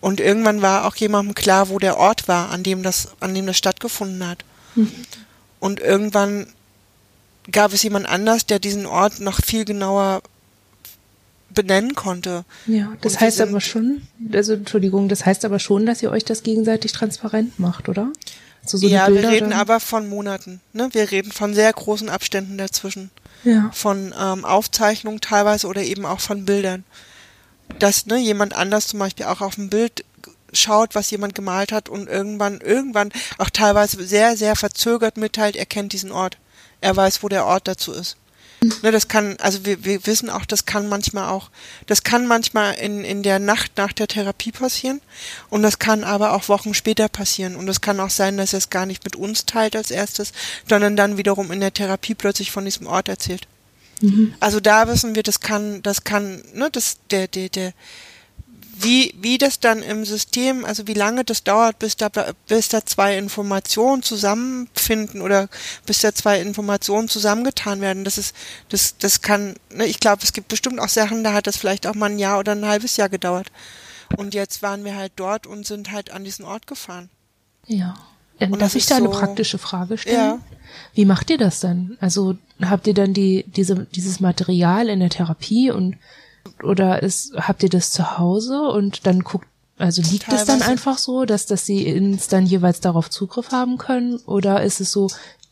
Und irgendwann war auch jemandem klar, wo der Ort war, an dem das, an dem das stattgefunden hat. Mhm. Und irgendwann gab es jemand anders, der diesen Ort noch viel genauer benennen konnte. Ja, das heißt aber schon, also Entschuldigung, das heißt aber schon, dass ihr euch das gegenseitig transparent macht, oder? So, so ja, wir reden dann? aber von Monaten. Ne? Wir reden von sehr großen Abständen dazwischen. Ja. Von ähm, Aufzeichnungen teilweise oder eben auch von Bildern. Dass ne, jemand anders zum Beispiel auch auf ein Bild schaut, was jemand gemalt hat und irgendwann, irgendwann auch teilweise sehr, sehr verzögert mitteilt, er kennt diesen Ort. Er weiß, wo der Ort dazu ist. Ne, das kann, also wir, wir wissen auch, das kann manchmal auch, das kann manchmal in, in der Nacht nach der Therapie passieren und das kann aber auch Wochen später passieren und es kann auch sein, dass er es gar nicht mit uns teilt als erstes, sondern dann wiederum in der Therapie plötzlich von diesem Ort erzählt. Mhm. Also da wissen wir, das kann, das kann, ne, das, der, der, der, wie, wie das dann im System, also wie lange das dauert, bis da, bis da zwei Informationen zusammenfinden oder bis da zwei Informationen zusammengetan werden, das ist, das, das kann, ne, ich glaube, es gibt bestimmt auch Sachen, da hat das vielleicht auch mal ein Jahr oder ein halbes Jahr gedauert. Und jetzt waren wir halt dort und sind halt an diesen Ort gefahren. Ja. Und Darf ich da so, eine praktische Frage stellen? Ja. Wie macht ihr das dann? Also habt ihr dann die, diese, dieses Material in der Therapie und oder ist, habt ihr das zu Hause und dann guckt, also liegt Teilweise. es dann einfach so, dass, dass sie ins dann jeweils darauf Zugriff haben können? Oder ist es so,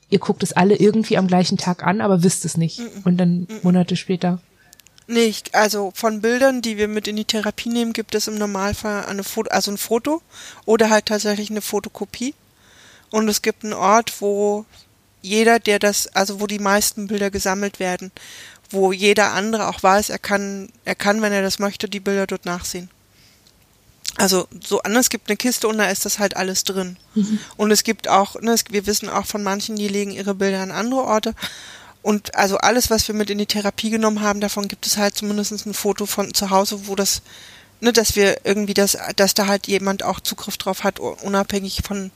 ihr guckt es alle irgendwie am gleichen Tag an, aber wisst es nicht? Und dann Monate später? Nicht. Also von Bildern, die wir mit in die Therapie nehmen, gibt es im Normalfall eine Foto, also ein Foto oder halt tatsächlich eine Fotokopie. Und es gibt einen Ort, wo jeder, der das, also wo die meisten Bilder gesammelt werden, wo jeder andere auch weiß, er kann, er kann, wenn er das möchte, die Bilder dort nachsehen. Also so anders gibt eine Kiste und da ist das halt alles drin. Mhm. Und es gibt auch, ne, wir wissen auch von manchen, die legen ihre Bilder an andere Orte. Und also alles, was wir mit in die Therapie genommen haben, davon gibt es halt zumindest ein Foto von zu Hause, wo das, ne, dass wir irgendwie das, dass da halt jemand auch Zugriff drauf hat, unabhängig von,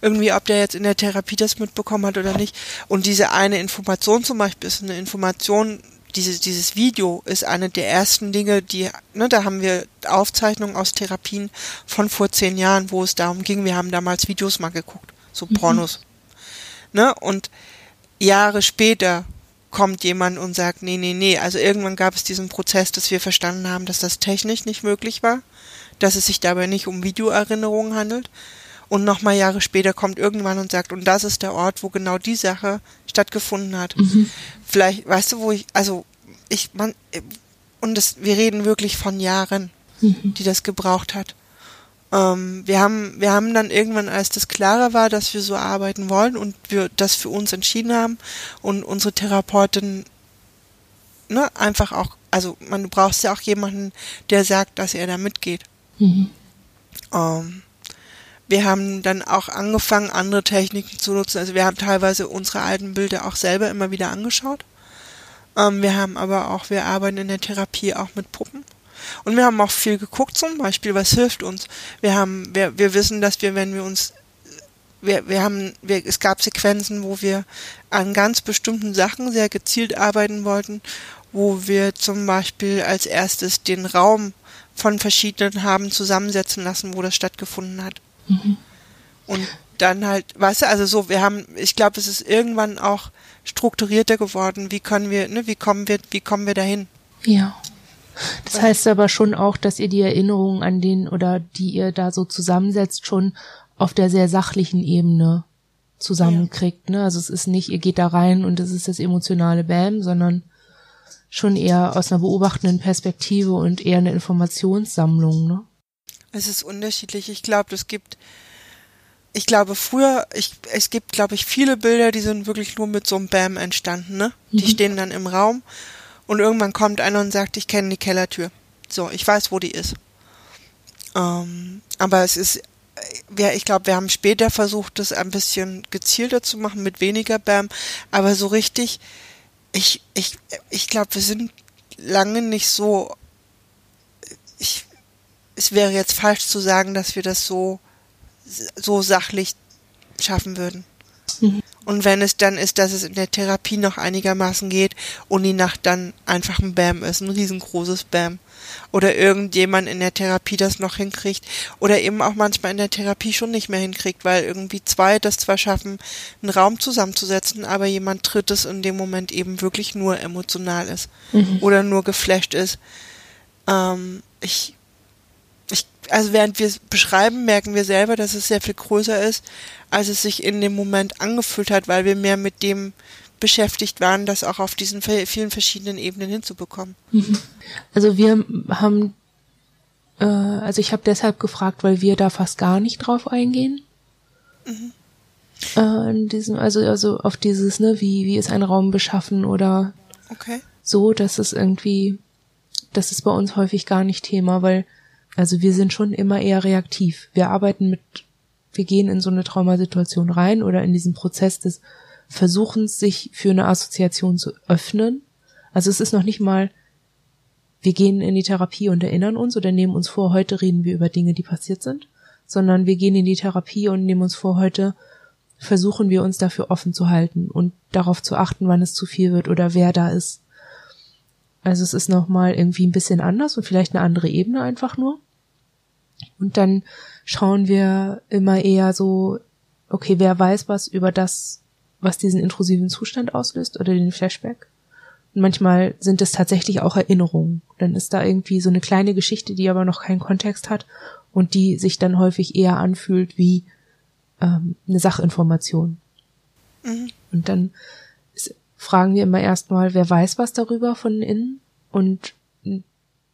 irgendwie, ob der jetzt in der Therapie das mitbekommen hat oder nicht. Und diese eine Information zum Beispiel ist eine Information, dieses, dieses Video ist eine der ersten Dinge, die, ne, da haben wir Aufzeichnungen aus Therapien von vor zehn Jahren, wo es darum ging, wir haben damals Videos mal geguckt, so mhm. Pornos. Ne, und Jahre später kommt jemand und sagt, nee, nee, nee, also irgendwann gab es diesen Prozess, dass wir verstanden haben, dass das technisch nicht möglich war, dass es sich dabei nicht um Videoerinnerungen handelt, und nochmal Jahre später kommt irgendwann und sagt, und das ist der Ort, wo genau die Sache stattgefunden hat. Mhm. Vielleicht, weißt du, wo ich, also ich, man, und das, wir reden wirklich von Jahren, mhm. die das gebraucht hat. Ähm, wir haben, wir haben dann irgendwann, als das klarer war, dass wir so arbeiten wollen und wir das für uns entschieden haben und unsere Therapeutin, ne, einfach auch, also man, brauchst ja auch jemanden, der sagt, dass er da mitgeht. Mhm. Ähm, wir haben dann auch angefangen, andere Techniken zu nutzen. Also wir haben teilweise unsere alten Bilder auch selber immer wieder angeschaut. Ähm, wir haben aber auch, wir arbeiten in der Therapie auch mit Puppen. Und wir haben auch viel geguckt, zum Beispiel, was hilft uns. Wir haben, wir, wir wissen, dass wir, wenn wir uns, wir, wir haben, wir, es gab Sequenzen, wo wir an ganz bestimmten Sachen sehr gezielt arbeiten wollten, wo wir zum Beispiel als erstes den Raum von verschiedenen haben zusammensetzen lassen, wo das stattgefunden hat. Mhm. Und dann halt, weißt du, also so, wir haben, ich glaube, es ist irgendwann auch strukturierter geworden. Wie können wir, ne, wie kommen wir, wie kommen wir dahin? Ja. Das heißt aber schon auch, dass ihr die Erinnerungen an den oder die ihr da so zusammensetzt, schon auf der sehr sachlichen Ebene zusammenkriegt. Ne? Also es ist nicht, ihr geht da rein und es ist das emotionale Bam, sondern schon eher aus einer beobachtenden Perspektive und eher eine Informationssammlung. Ne? Es ist unterschiedlich. Ich glaube, es gibt, ich glaube früher, ich, es gibt, glaube ich, viele Bilder, die sind wirklich nur mit so einem Bam entstanden, ne? Die mhm. stehen dann im Raum und irgendwann kommt einer und sagt, ich kenne die Kellertür. So, ich weiß, wo die ist. Ähm, aber es ist, ja, ich glaube, wir haben später versucht, das ein bisschen gezielter zu machen, mit weniger Bam, aber so richtig, ich, ich, ich glaube, wir sind lange nicht so, ich, es wäre jetzt falsch zu sagen, dass wir das so, so sachlich schaffen würden. Mhm. Und wenn es dann ist, dass es in der Therapie noch einigermaßen geht und die Nacht dann einfach ein Bam ist, ein riesengroßes Bam. Oder irgendjemand in der Therapie das noch hinkriegt. Oder eben auch manchmal in der Therapie schon nicht mehr hinkriegt, weil irgendwie zwei das zwar schaffen, einen Raum zusammenzusetzen, aber jemand drittes in dem Moment eben wirklich nur emotional ist. Mhm. Oder nur geflasht ist. Ähm, ich ich, also während wir es beschreiben, merken wir selber, dass es sehr viel größer ist, als es sich in dem Moment angefühlt hat, weil wir mehr mit dem beschäftigt waren, das auch auf diesen vielen verschiedenen Ebenen hinzubekommen. Mhm. Also wir haben, äh, also ich habe deshalb gefragt, weil wir da fast gar nicht drauf eingehen. Mhm. Äh, in diesem, also, also auf dieses, ne, wie, wie ist ein Raum beschaffen oder okay. so, dass es irgendwie, das ist bei uns häufig gar nicht Thema, weil also wir sind schon immer eher reaktiv. Wir arbeiten mit, wir gehen in so eine Traumasituation rein oder in diesen Prozess des Versuchens, sich für eine Assoziation zu öffnen. Also es ist noch nicht mal, wir gehen in die Therapie und erinnern uns oder nehmen uns vor, heute reden wir über Dinge, die passiert sind, sondern wir gehen in die Therapie und nehmen uns vor, heute versuchen wir uns dafür offen zu halten und darauf zu achten, wann es zu viel wird oder wer da ist. Also es ist nochmal irgendwie ein bisschen anders und vielleicht eine andere Ebene einfach nur. Und dann schauen wir immer eher so, okay, wer weiß was über das, was diesen intrusiven Zustand auslöst oder den Flashback. Und manchmal sind es tatsächlich auch Erinnerungen. Dann ist da irgendwie so eine kleine Geschichte, die aber noch keinen Kontext hat und die sich dann häufig eher anfühlt wie ähm, eine Sachinformation. Mhm. Und dann ist, fragen wir immer erstmal, wer weiß was darüber von innen und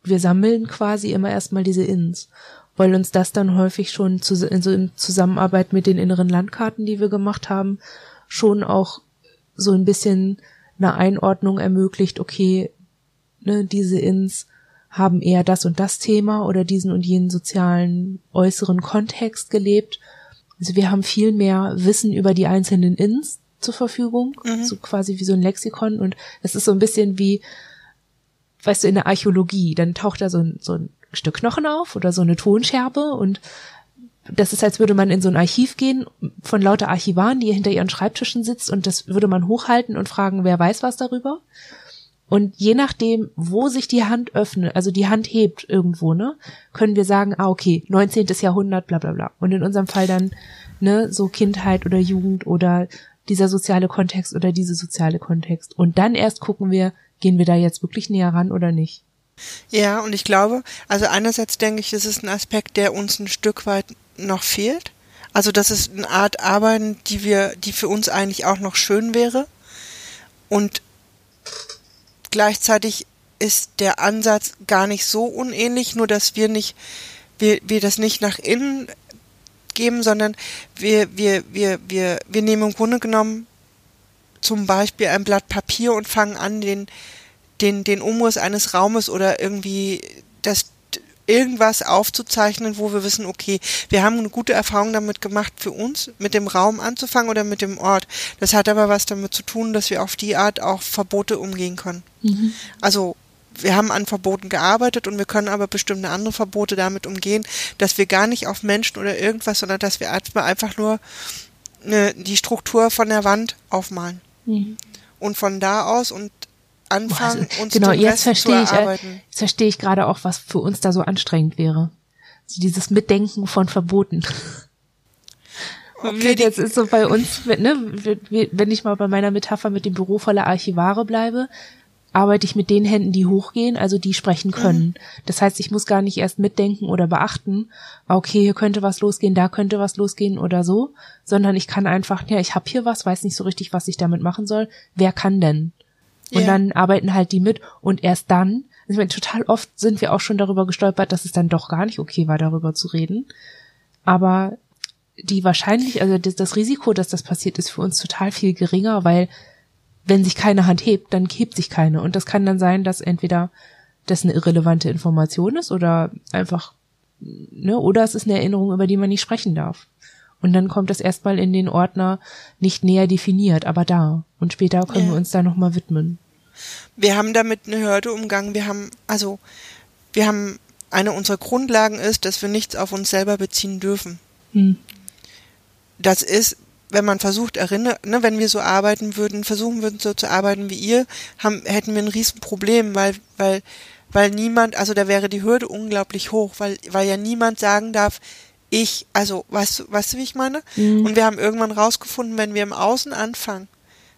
wir sammeln quasi immer erstmal diese Ins weil uns das dann häufig schon zu, in, so in Zusammenarbeit mit den inneren Landkarten, die wir gemacht haben, schon auch so ein bisschen eine Einordnung ermöglicht, okay, ne, diese Ins haben eher das und das Thema oder diesen und jenen sozialen äußeren Kontext gelebt. Also wir haben viel mehr Wissen über die einzelnen Ins zur Verfügung, mhm. so quasi wie so ein Lexikon und es ist so ein bisschen wie, weißt du, in der Archäologie, dann taucht da so ein, so ein Stück Knochen auf oder so eine Tonscherbe und das ist, als würde man in so ein Archiv gehen von lauter Archivaren, die hinter ihren Schreibtischen sitzt und das würde man hochhalten und fragen, wer weiß was darüber. Und je nachdem, wo sich die Hand öffnet, also die Hand hebt irgendwo, ne, können wir sagen, ah, okay, 19. Jahrhundert, bla bla bla. Und in unserem Fall dann, ne, so Kindheit oder Jugend oder dieser soziale Kontext oder diese soziale Kontext. Und dann erst gucken wir, gehen wir da jetzt wirklich näher ran oder nicht. Ja, und ich glaube, also einerseits denke ich, das ist ein Aspekt, der uns ein Stück weit noch fehlt. Also das ist eine Art Arbeiten, die wir, die für uns eigentlich auch noch schön wäre. Und gleichzeitig ist der Ansatz gar nicht so unähnlich, nur dass wir nicht, wir, wir das nicht nach innen geben, sondern wir, wir, wir, wir, wir nehmen im Grunde genommen zum Beispiel ein Blatt Papier und fangen an, den, den, den Umriss eines Raumes oder irgendwie das irgendwas aufzuzeichnen, wo wir wissen, okay, wir haben eine gute Erfahrung damit gemacht für uns, mit dem Raum anzufangen oder mit dem Ort. Das hat aber was damit zu tun, dass wir auf die Art auch Verbote umgehen können. Mhm. Also wir haben an Verboten gearbeitet und wir können aber bestimmte andere Verbote damit umgehen, dass wir gar nicht auf Menschen oder irgendwas, sondern dass wir einfach nur eine, die Struktur von der Wand aufmalen. Mhm. Und von da aus und anfangen, also, uns genau, den jetzt Rest verstehe zu erarbeiten. Ich, jetzt verstehe ich gerade auch, was für uns da so anstrengend wäre. Also dieses Mitdenken von Verboten. Okay, jetzt ist so bei uns, ne, wenn ich mal bei meiner Metapher mit dem Büro voller Archivare bleibe, arbeite ich mit den Händen, die hochgehen, also die sprechen können. Mhm. Das heißt, ich muss gar nicht erst mitdenken oder beachten, okay, hier könnte was losgehen, da könnte was losgehen oder so, sondern ich kann einfach, ja, ich habe hier was, weiß nicht so richtig, was ich damit machen soll. Wer kann denn? Und dann arbeiten halt die mit und erst dann, ich meine, total oft sind wir auch schon darüber gestolpert, dass es dann doch gar nicht okay war, darüber zu reden. Aber die wahrscheinlich, also das, das Risiko, dass das passiert, ist für uns total viel geringer, weil wenn sich keine Hand hebt, dann hebt sich keine. Und das kann dann sein, dass entweder das eine irrelevante Information ist oder einfach, ne, oder es ist eine Erinnerung, über die man nicht sprechen darf. Und dann kommt das erstmal in den Ordner nicht näher definiert, aber da. Und später können ja. wir uns da nochmal widmen. Wir haben damit eine Hürde umgangen. Wir haben, also, wir haben, eine unserer Grundlagen ist, dass wir nichts auf uns selber beziehen dürfen. Hm. Das ist, wenn man versucht, erinnert, ne, wenn wir so arbeiten würden, versuchen würden, so zu arbeiten wie ihr, haben, hätten wir ein Riesenproblem, weil, weil, weil niemand, also da wäre die Hürde unglaublich hoch, weil, weil ja niemand sagen darf, ich, also, weißt du, weißt du, wie ich meine? Mhm. Und wir haben irgendwann rausgefunden, wenn wir im Außen anfangen,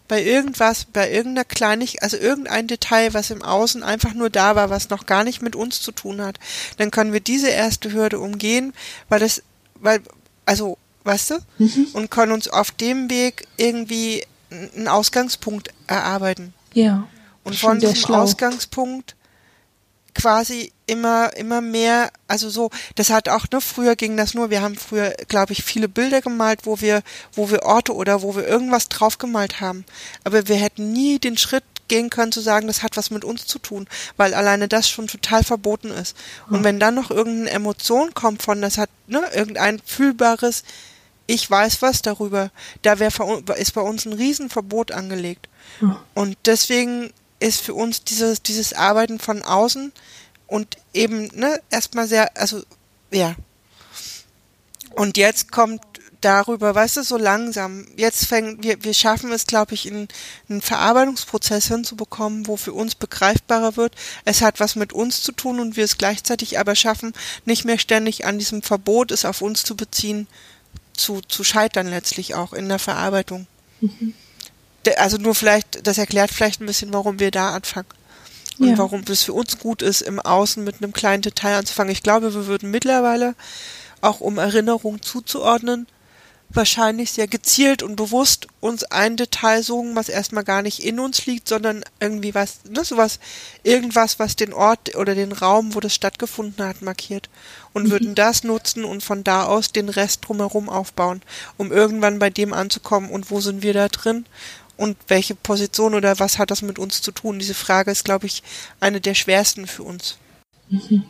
bei irgendwas, bei irgendeiner Kleinig, also irgendein Detail, was im Außen einfach nur da war, was noch gar nicht mit uns zu tun hat, dann können wir diese erste Hürde umgehen, weil das, weil, also, weißt du, mhm. und können uns auf dem Weg irgendwie einen Ausgangspunkt erarbeiten. Ja. Und von diesem. Ausgangspunkt quasi immer, immer mehr, also so, das hat auch, ne, früher ging das nur, wir haben früher, glaube ich, viele Bilder gemalt, wo wir, wo wir Orte oder wo wir irgendwas draufgemalt haben. Aber wir hätten nie den Schritt gehen können zu sagen, das hat was mit uns zu tun, weil alleine das schon total verboten ist. Und wenn dann noch irgendeine Emotion kommt von, das hat, ne, irgendein fühlbares, ich weiß was darüber, da wär, ist bei uns ein Riesenverbot angelegt. Und deswegen ist für uns dieses, dieses Arbeiten von außen und eben, ne, erstmal sehr, also, ja. Und jetzt kommt darüber, weißt du, so langsam. Jetzt fängt, wir, wir schaffen es, glaube ich, in einen Verarbeitungsprozess hinzubekommen, wo für uns begreifbarer wird. Es hat was mit uns zu tun und wir es gleichzeitig aber schaffen, nicht mehr ständig an diesem Verbot, es auf uns zu beziehen, zu, zu scheitern letztlich auch in der Verarbeitung. Mhm also nur vielleicht, das erklärt vielleicht ein bisschen, warum wir da anfangen. Und ja. warum es für uns gut ist, im Außen mit einem kleinen Detail anzufangen. Ich glaube, wir würden mittlerweile, auch um Erinnerungen zuzuordnen, wahrscheinlich sehr gezielt und bewusst uns ein Detail suchen, was erstmal gar nicht in uns liegt, sondern irgendwie was, ne, sowas, irgendwas, was den Ort oder den Raum, wo das stattgefunden hat, markiert. Und mhm. würden das nutzen und von da aus den Rest drumherum aufbauen, um irgendwann bei dem anzukommen und wo sind wir da drin und welche Position oder was hat das mit uns zu tun? Diese Frage ist, glaube ich, eine der schwersten für uns. Mhm.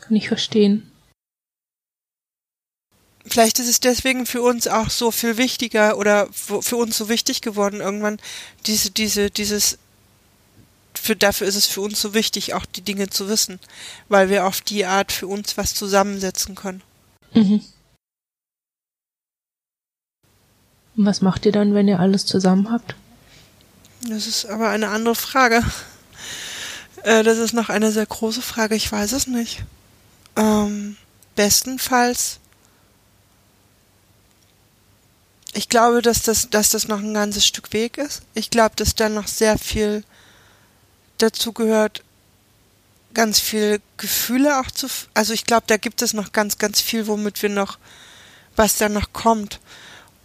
Kann ich verstehen. Vielleicht ist es deswegen für uns auch so viel wichtiger oder für uns so wichtig geworden irgendwann diese diese dieses für dafür ist es für uns so wichtig auch die Dinge zu wissen, weil wir auf die Art für uns was zusammensetzen können. Mhm. Und was macht ihr dann, wenn ihr alles zusammen habt? Das ist aber eine andere Frage. Äh, das ist noch eine sehr große Frage, ich weiß es nicht. Ähm, bestenfalls. Ich glaube, dass das, dass das noch ein ganzes Stück Weg ist. Ich glaube, dass da noch sehr viel dazu gehört, ganz viel Gefühle auch zu, also ich glaube, da gibt es noch ganz, ganz viel, womit wir noch, was da noch kommt.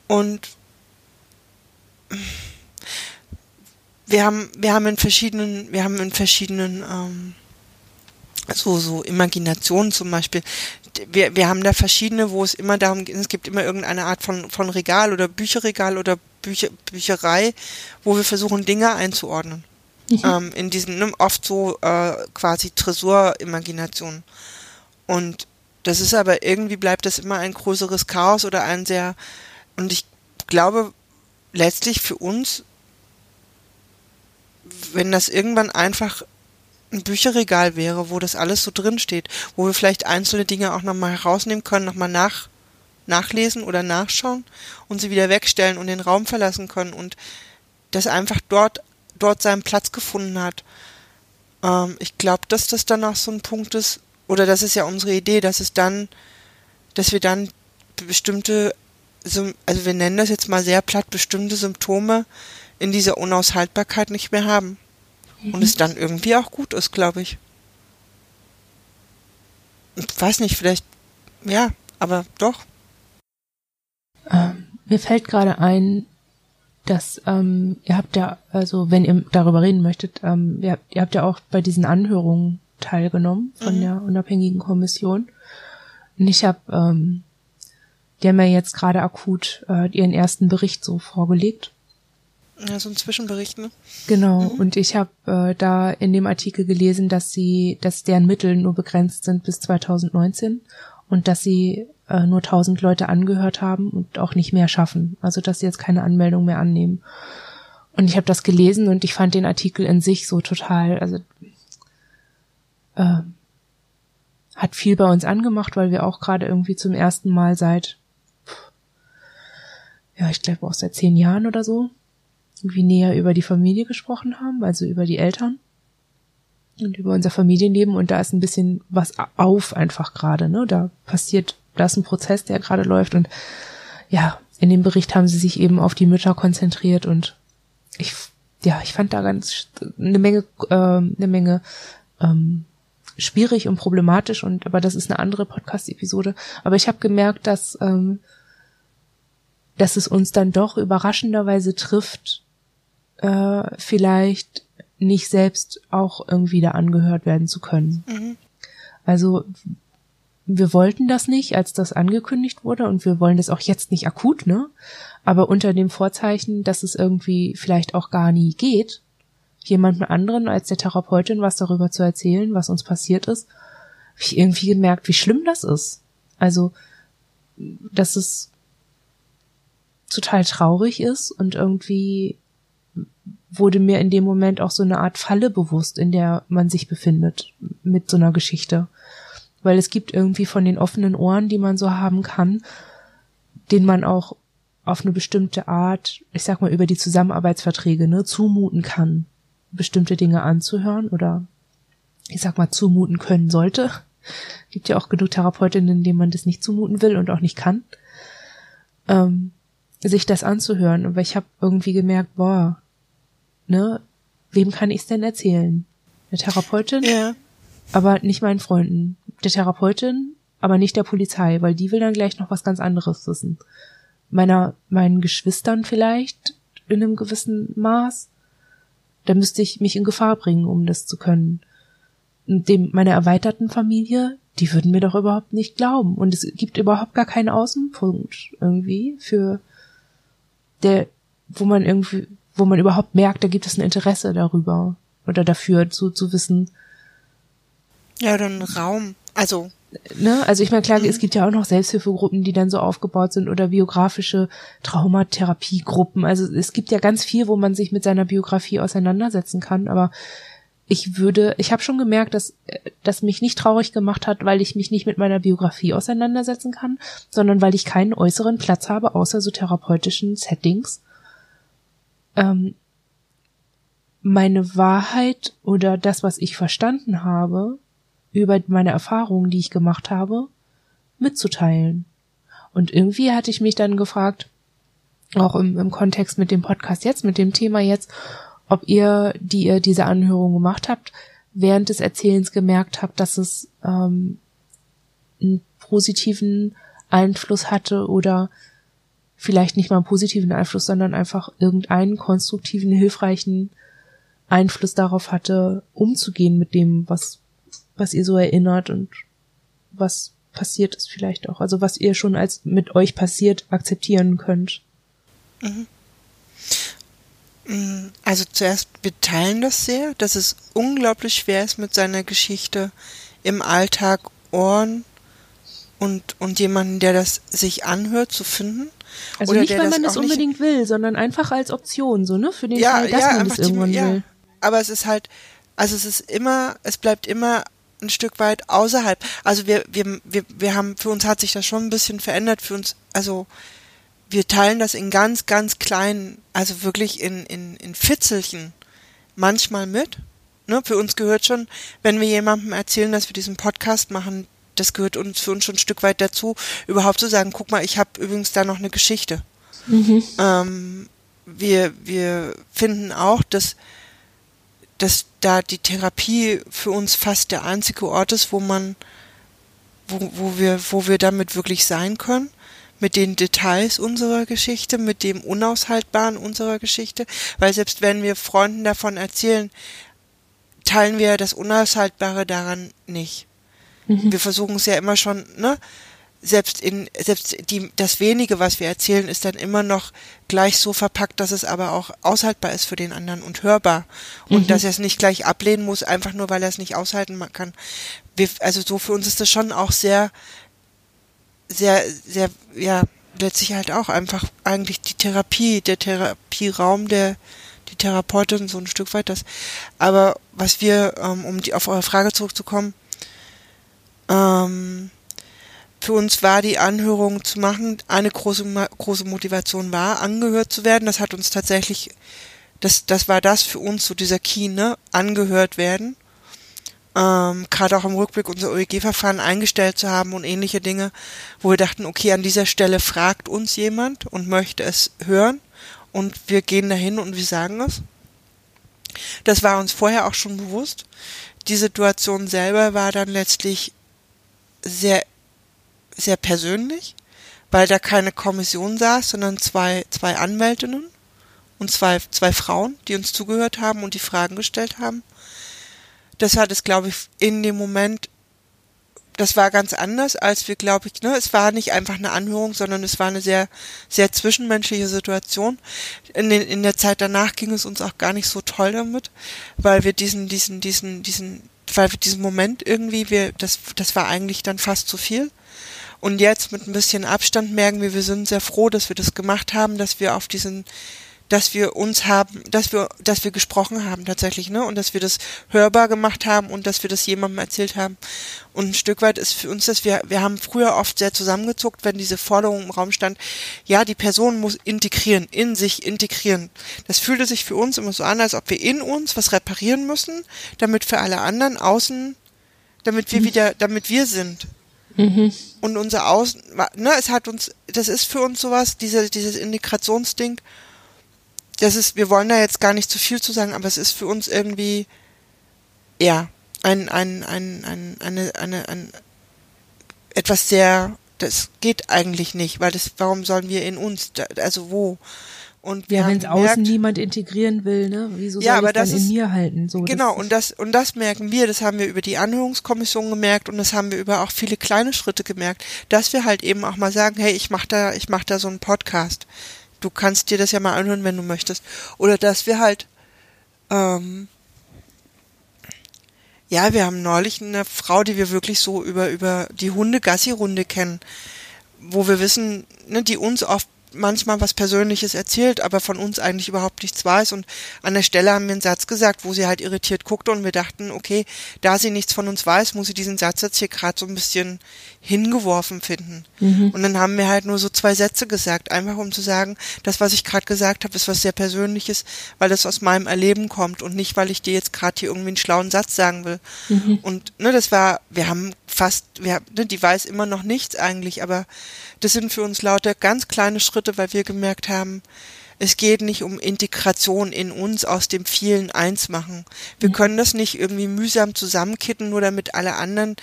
Und wir haben, wir haben in verschiedenen, wir haben in verschiedenen, ähm, so, so Imaginationen zum Beispiel. Wir, wir haben da verschiedene, wo es immer darum geht, es gibt immer irgendeine Art von, von Regal oder Bücherregal oder Bücher, Bücherei, wo wir versuchen, Dinge einzuordnen. Mhm. Ähm, in diesen ne, oft so äh, quasi Tresor-Imaginationen. Und das ist aber irgendwie bleibt das immer ein größeres Chaos oder ein sehr, und ich glaube, letztlich für uns, wenn das irgendwann einfach ein Bücherregal wäre, wo das alles so drin steht, wo wir vielleicht einzelne Dinge auch nochmal herausnehmen können, nochmal nach, nachlesen oder nachschauen und sie wieder wegstellen und den Raum verlassen können und das einfach dort, dort seinen Platz gefunden hat. Ähm, ich glaube, dass das dann auch so ein Punkt ist, oder das ist ja unsere Idee, dass es dann, dass wir dann bestimmte, also wir nennen das jetzt mal sehr platt, bestimmte Symptome in dieser Unaushaltbarkeit nicht mehr haben. Mhm. Und es dann irgendwie auch gut ist, glaube ich. Ich weiß nicht, vielleicht, ja, aber doch. Ähm, mir fällt gerade ein, dass ähm, ihr habt ja, also wenn ihr darüber reden möchtet, ähm, ihr, habt, ihr habt ja auch bei diesen Anhörungen teilgenommen von mhm. der unabhängigen Kommission. Und ich habe, ähm, die haben ja jetzt gerade akut äh, ihren ersten Bericht so vorgelegt. Ja, so ein Zwischenbericht, ne? Genau. Mhm. Und ich habe äh, da in dem Artikel gelesen, dass sie, dass deren Mittel nur begrenzt sind bis 2019 und dass sie äh, nur 1000 Leute angehört haben und auch nicht mehr schaffen. Also dass sie jetzt keine Anmeldung mehr annehmen. Und ich habe das gelesen und ich fand den Artikel in sich so total, also äh, hat viel bei uns angemacht, weil wir auch gerade irgendwie zum ersten Mal seit, ja, ich glaube auch seit zehn Jahren oder so, irgendwie näher über die Familie gesprochen haben, also über die Eltern und über unser Familienleben und da ist ein bisschen was auf einfach gerade, ne? Da passiert, da ist ein Prozess, der gerade läuft und ja, in dem Bericht haben sie sich eben auf die Mütter konzentriert und ich, ja, ich fand da ganz eine Menge, äh, eine Menge ähm, schwierig und problematisch und aber das ist eine andere Podcast-Episode. Aber ich habe gemerkt, dass ähm, dass es uns dann doch überraschenderweise trifft, äh, vielleicht nicht selbst auch irgendwie da angehört werden zu können. Mhm. Also wir wollten das nicht, als das angekündigt wurde und wir wollen das auch jetzt nicht akut, ne? Aber unter dem Vorzeichen, dass es irgendwie vielleicht auch gar nie geht, jemandem anderen als der Therapeutin was darüber zu erzählen, was uns passiert ist, habe ich irgendwie gemerkt, wie schlimm das ist. Also, dass es total traurig ist und irgendwie wurde mir in dem Moment auch so eine Art Falle bewusst, in der man sich befindet mit so einer Geschichte. Weil es gibt irgendwie von den offenen Ohren, die man so haben kann, den man auch auf eine bestimmte Art, ich sag mal über die Zusammenarbeitsverträge, ne, zumuten kann bestimmte Dinge anzuhören oder ich sag mal zumuten können sollte. Gibt ja auch genug Therapeutinnen, denen man das nicht zumuten will und auch nicht kann. Ähm, sich das anzuhören. Aber ich habe irgendwie gemerkt, boah, ne, wem kann ich es denn erzählen? Der Therapeutin? Ja. Aber nicht meinen Freunden. Der Therapeutin, aber nicht der Polizei, weil die will dann gleich noch was ganz anderes wissen. Meiner, meinen Geschwistern vielleicht in einem gewissen Maß. Da müsste ich mich in Gefahr bringen, um das zu können. Und dem, meiner erweiterten Familie, die würden mir doch überhaupt nicht glauben. Und es gibt überhaupt gar keinen Außenpunkt irgendwie für der, wo man irgendwie, wo man überhaupt merkt, da gibt es ein Interesse darüber oder dafür zu, zu wissen. Ja, oder einen Raum. Also ne, also ich meine, klar, mhm. es gibt ja auch noch Selbsthilfegruppen, die dann so aufgebaut sind oder biografische Traumatherapiegruppen. Also es gibt ja ganz viel, wo man sich mit seiner Biografie auseinandersetzen kann, aber ich würde, ich habe schon gemerkt, dass das mich nicht traurig gemacht hat, weil ich mich nicht mit meiner Biografie auseinandersetzen kann, sondern weil ich keinen äußeren Platz habe, außer so therapeutischen Settings. Ähm, meine Wahrheit oder das, was ich verstanden habe, über meine Erfahrungen, die ich gemacht habe, mitzuteilen. Und irgendwie hatte ich mich dann gefragt, auch im, im Kontext mit dem Podcast jetzt, mit dem Thema jetzt, ob ihr, die ihr diese Anhörung gemacht habt, während des Erzählens gemerkt habt, dass es ähm, einen positiven Einfluss hatte oder vielleicht nicht mal einen positiven Einfluss, sondern einfach irgendeinen konstruktiven, hilfreichen Einfluss darauf hatte, umzugehen mit dem, was was ihr so erinnert und was passiert ist vielleicht auch. Also was ihr schon als mit euch passiert akzeptieren könnt. Mhm. Mm, also zuerst, wir teilen das sehr, dass es unglaublich schwer ist, mit seiner Geschichte im Alltag Ohren und, und jemanden, der das sich anhört, zu finden. Also nicht, weil man es unbedingt will, sondern einfach als Option, so, ne? Für den ja, Fall, dass ja, man es irgendwann die, ja. will. Aber es ist halt, also es ist immer, es bleibt immer ein Stück weit außerhalb. Also wir, wir, wir, wir haben, für uns hat sich das schon ein bisschen verändert, für uns, also wir teilen das in ganz, ganz kleinen, also wirklich in, in, in Fitzelchen manchmal mit. Ne, für uns gehört schon, wenn wir jemandem erzählen, dass wir diesen Podcast machen, das gehört uns für uns schon ein Stück weit dazu, überhaupt zu sagen, guck mal, ich habe übrigens da noch eine Geschichte. Mhm. Ähm, wir, wir finden auch, dass, dass da die Therapie für uns fast der einzige Ort ist, wo man, wo, wo wir, wo wir damit wirklich sein können mit den Details unserer Geschichte, mit dem Unaushaltbaren unserer Geschichte, weil selbst wenn wir Freunden davon erzählen, teilen wir das Unaushaltbare daran nicht. Mhm. Wir versuchen es ja immer schon, ne? Selbst in, selbst die, das wenige, was wir erzählen, ist dann immer noch gleich so verpackt, dass es aber auch aushaltbar ist für den anderen und hörbar. Und mhm. dass er es nicht gleich ablehnen muss, einfach nur weil er es nicht aushalten kann. Wir, also so für uns ist das schon auch sehr, sehr, sehr, ja, letztlich halt auch einfach eigentlich die Therapie, der Therapieraum der, die Therapeutin so ein Stück weit das. Aber was wir, ähm, um die, auf eure Frage zurückzukommen, ähm, für uns war die Anhörung zu machen, eine große, große Motivation war, angehört zu werden. Das hat uns tatsächlich, das, das war das für uns, so dieser Key, ne? Angehört werden. Ähm, Gerade auch im Rückblick unser OEG-Verfahren eingestellt zu haben und ähnliche Dinge, wo wir dachten, okay, an dieser Stelle fragt uns jemand und möchte es hören und wir gehen dahin und wir sagen es. Das war uns vorher auch schon bewusst. Die Situation selber war dann letztlich sehr, sehr persönlich, weil da keine Kommission saß, sondern zwei, zwei Anwältinnen und zwei, zwei Frauen, die uns zugehört haben und die Fragen gestellt haben. Das hat es, glaube ich, in dem Moment, das war ganz anders, als wir, glaube ich, ne, es war nicht einfach eine Anhörung, sondern es war eine sehr, sehr zwischenmenschliche Situation. In, den, in der Zeit danach ging es uns auch gar nicht so toll damit, weil wir diesen, diesen, diesen, diesen, weil wir diesen Moment irgendwie, wir, das, das war eigentlich dann fast zu viel. Und jetzt mit ein bisschen Abstand merken wir, wir sind sehr froh, dass wir das gemacht haben, dass wir auf diesen, dass wir uns haben, dass wir, dass wir gesprochen haben tatsächlich, ne? Und dass wir das hörbar gemacht haben und dass wir das jemandem erzählt haben. Und ein Stück weit ist für uns das, wir, wir haben früher oft sehr zusammengezuckt, wenn diese Forderung im Raum stand, ja, die Person muss integrieren, in sich integrieren. Das fühlte sich für uns immer so an, als ob wir in uns was reparieren müssen, damit für alle anderen außen, damit wir mhm. wieder, damit wir sind. Mhm. Und unser Außen, ne, es hat uns, das ist für uns sowas, diese, dieses Integrationsding, das ist, wir wollen da jetzt gar nicht zu viel zu sagen, aber es ist für uns irgendwie, ja, ein, ein, ein, ein, eine, eine, ein, etwas sehr, das geht eigentlich nicht, weil das, warum sollen wir in uns, also wo? Und ja, wenn es außen niemand integrieren will, ne? Wieso soll ja, aber ich das dann ist, in mir halten? So, genau, und das und das merken wir, das haben wir über die Anhörungskommission gemerkt und das haben wir über auch viele kleine Schritte gemerkt, dass wir halt eben auch mal sagen, hey, ich mach da, ich mach da so einen Podcast. Du kannst dir das ja mal anhören, wenn du möchtest. Oder dass wir halt ähm, ja, wir haben neulich eine Frau, die wir wirklich so über, über die Hunde-Gassi-Runde kennen, wo wir wissen, ne, die uns oft manchmal was Persönliches erzählt, aber von uns eigentlich überhaupt nichts weiß. Und an der Stelle haben wir einen Satz gesagt, wo sie halt irritiert guckte und wir dachten, okay, da sie nichts von uns weiß, muss sie diesen Satz jetzt hier gerade so ein bisschen hingeworfen finden. Mhm. Und dann haben wir halt nur so zwei Sätze gesagt, einfach um zu sagen, das, was ich gerade gesagt habe, ist was sehr Persönliches, weil das aus meinem Erleben kommt und nicht, weil ich dir jetzt gerade hier irgendwie einen schlauen Satz sagen will. Mhm. Und ne, das war, wir haben fast, wir, ne, die weiß immer noch nichts eigentlich, aber das sind für uns lauter ganz kleine Schritte, weil wir gemerkt haben, es geht nicht um Integration in uns aus dem vielen eins machen. Wir mhm. können das nicht irgendwie mühsam zusammenkitten, nur damit alle anderen,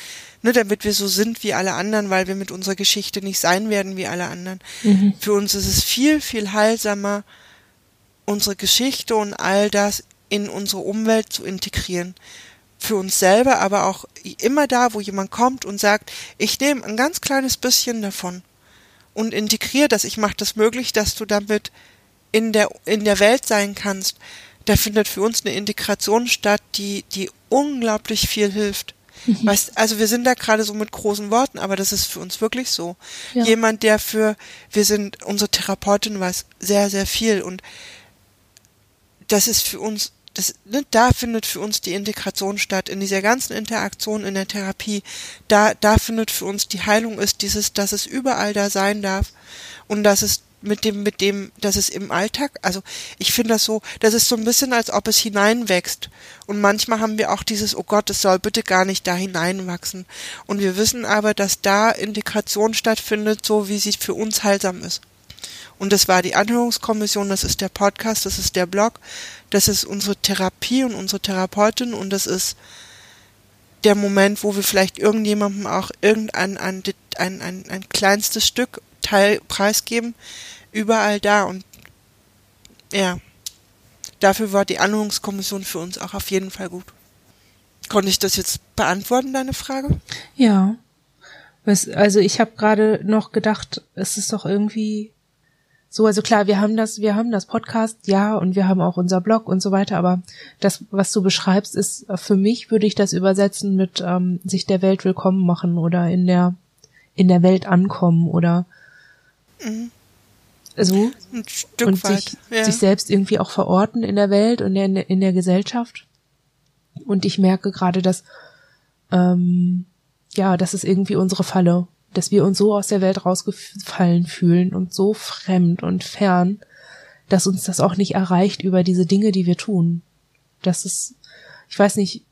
nur damit wir so sind wie alle anderen, weil wir mit unserer Geschichte nicht sein werden wie alle anderen. Mhm. Für uns ist es viel, viel heilsamer, unsere Geschichte und all das in unsere Umwelt zu integrieren. Für uns selber, aber auch immer da, wo jemand kommt und sagt, ich nehme ein ganz kleines bisschen davon und integriere das. Ich mache das möglich, dass du damit in der, in der Welt sein kannst, da findet für uns eine Integration statt, die, die unglaublich viel hilft. Mhm. Weißt, also wir sind da gerade so mit großen Worten, aber das ist für uns wirklich so. Ja. Jemand, der für, wir sind, unsere Therapeutin weiß sehr, sehr viel und das ist für uns, das, ne, da findet für uns die Integration statt, in dieser ganzen Interaktion in der Therapie, da, da findet für uns die Heilung ist dieses, dass es überall da sein darf und dass es mit dem, mit dem, dass es im Alltag, also ich finde das so, das ist so ein bisschen, als ob es hineinwächst. Und manchmal haben wir auch dieses, oh Gott, es soll bitte gar nicht da hineinwachsen. Und wir wissen aber, dass da Integration stattfindet, so wie sie für uns heilsam ist. Und das war die Anhörungskommission, das ist der Podcast, das ist der Blog, das ist unsere Therapie und unsere Therapeutin und das ist der Moment, wo wir vielleicht irgendjemandem auch irgendein ein, ein, ein, ein kleinstes Stück Teil preisgeben, überall da und ja, dafür war die Anhörungskommission für uns auch auf jeden Fall gut. Konnte ich das jetzt beantworten, deine Frage? Ja. Also ich habe gerade noch gedacht, es ist doch irgendwie so, also klar, wir haben das, wir haben das Podcast, ja, und wir haben auch unser Blog und so weiter, aber das, was du beschreibst, ist für mich, würde ich das übersetzen mit ähm, sich der Welt willkommen machen oder in der in der Welt ankommen oder Mhm. So. Ein Stück und weit, sich, ja. sich selbst irgendwie auch verorten in der Welt und in der, in der Gesellschaft. Und ich merke gerade, dass, ähm, ja, das ist irgendwie unsere Falle, dass wir uns so aus der Welt rausgefallen fühlen und so fremd und fern, dass uns das auch nicht erreicht über diese Dinge, die wir tun. Das ist, ich weiß nicht,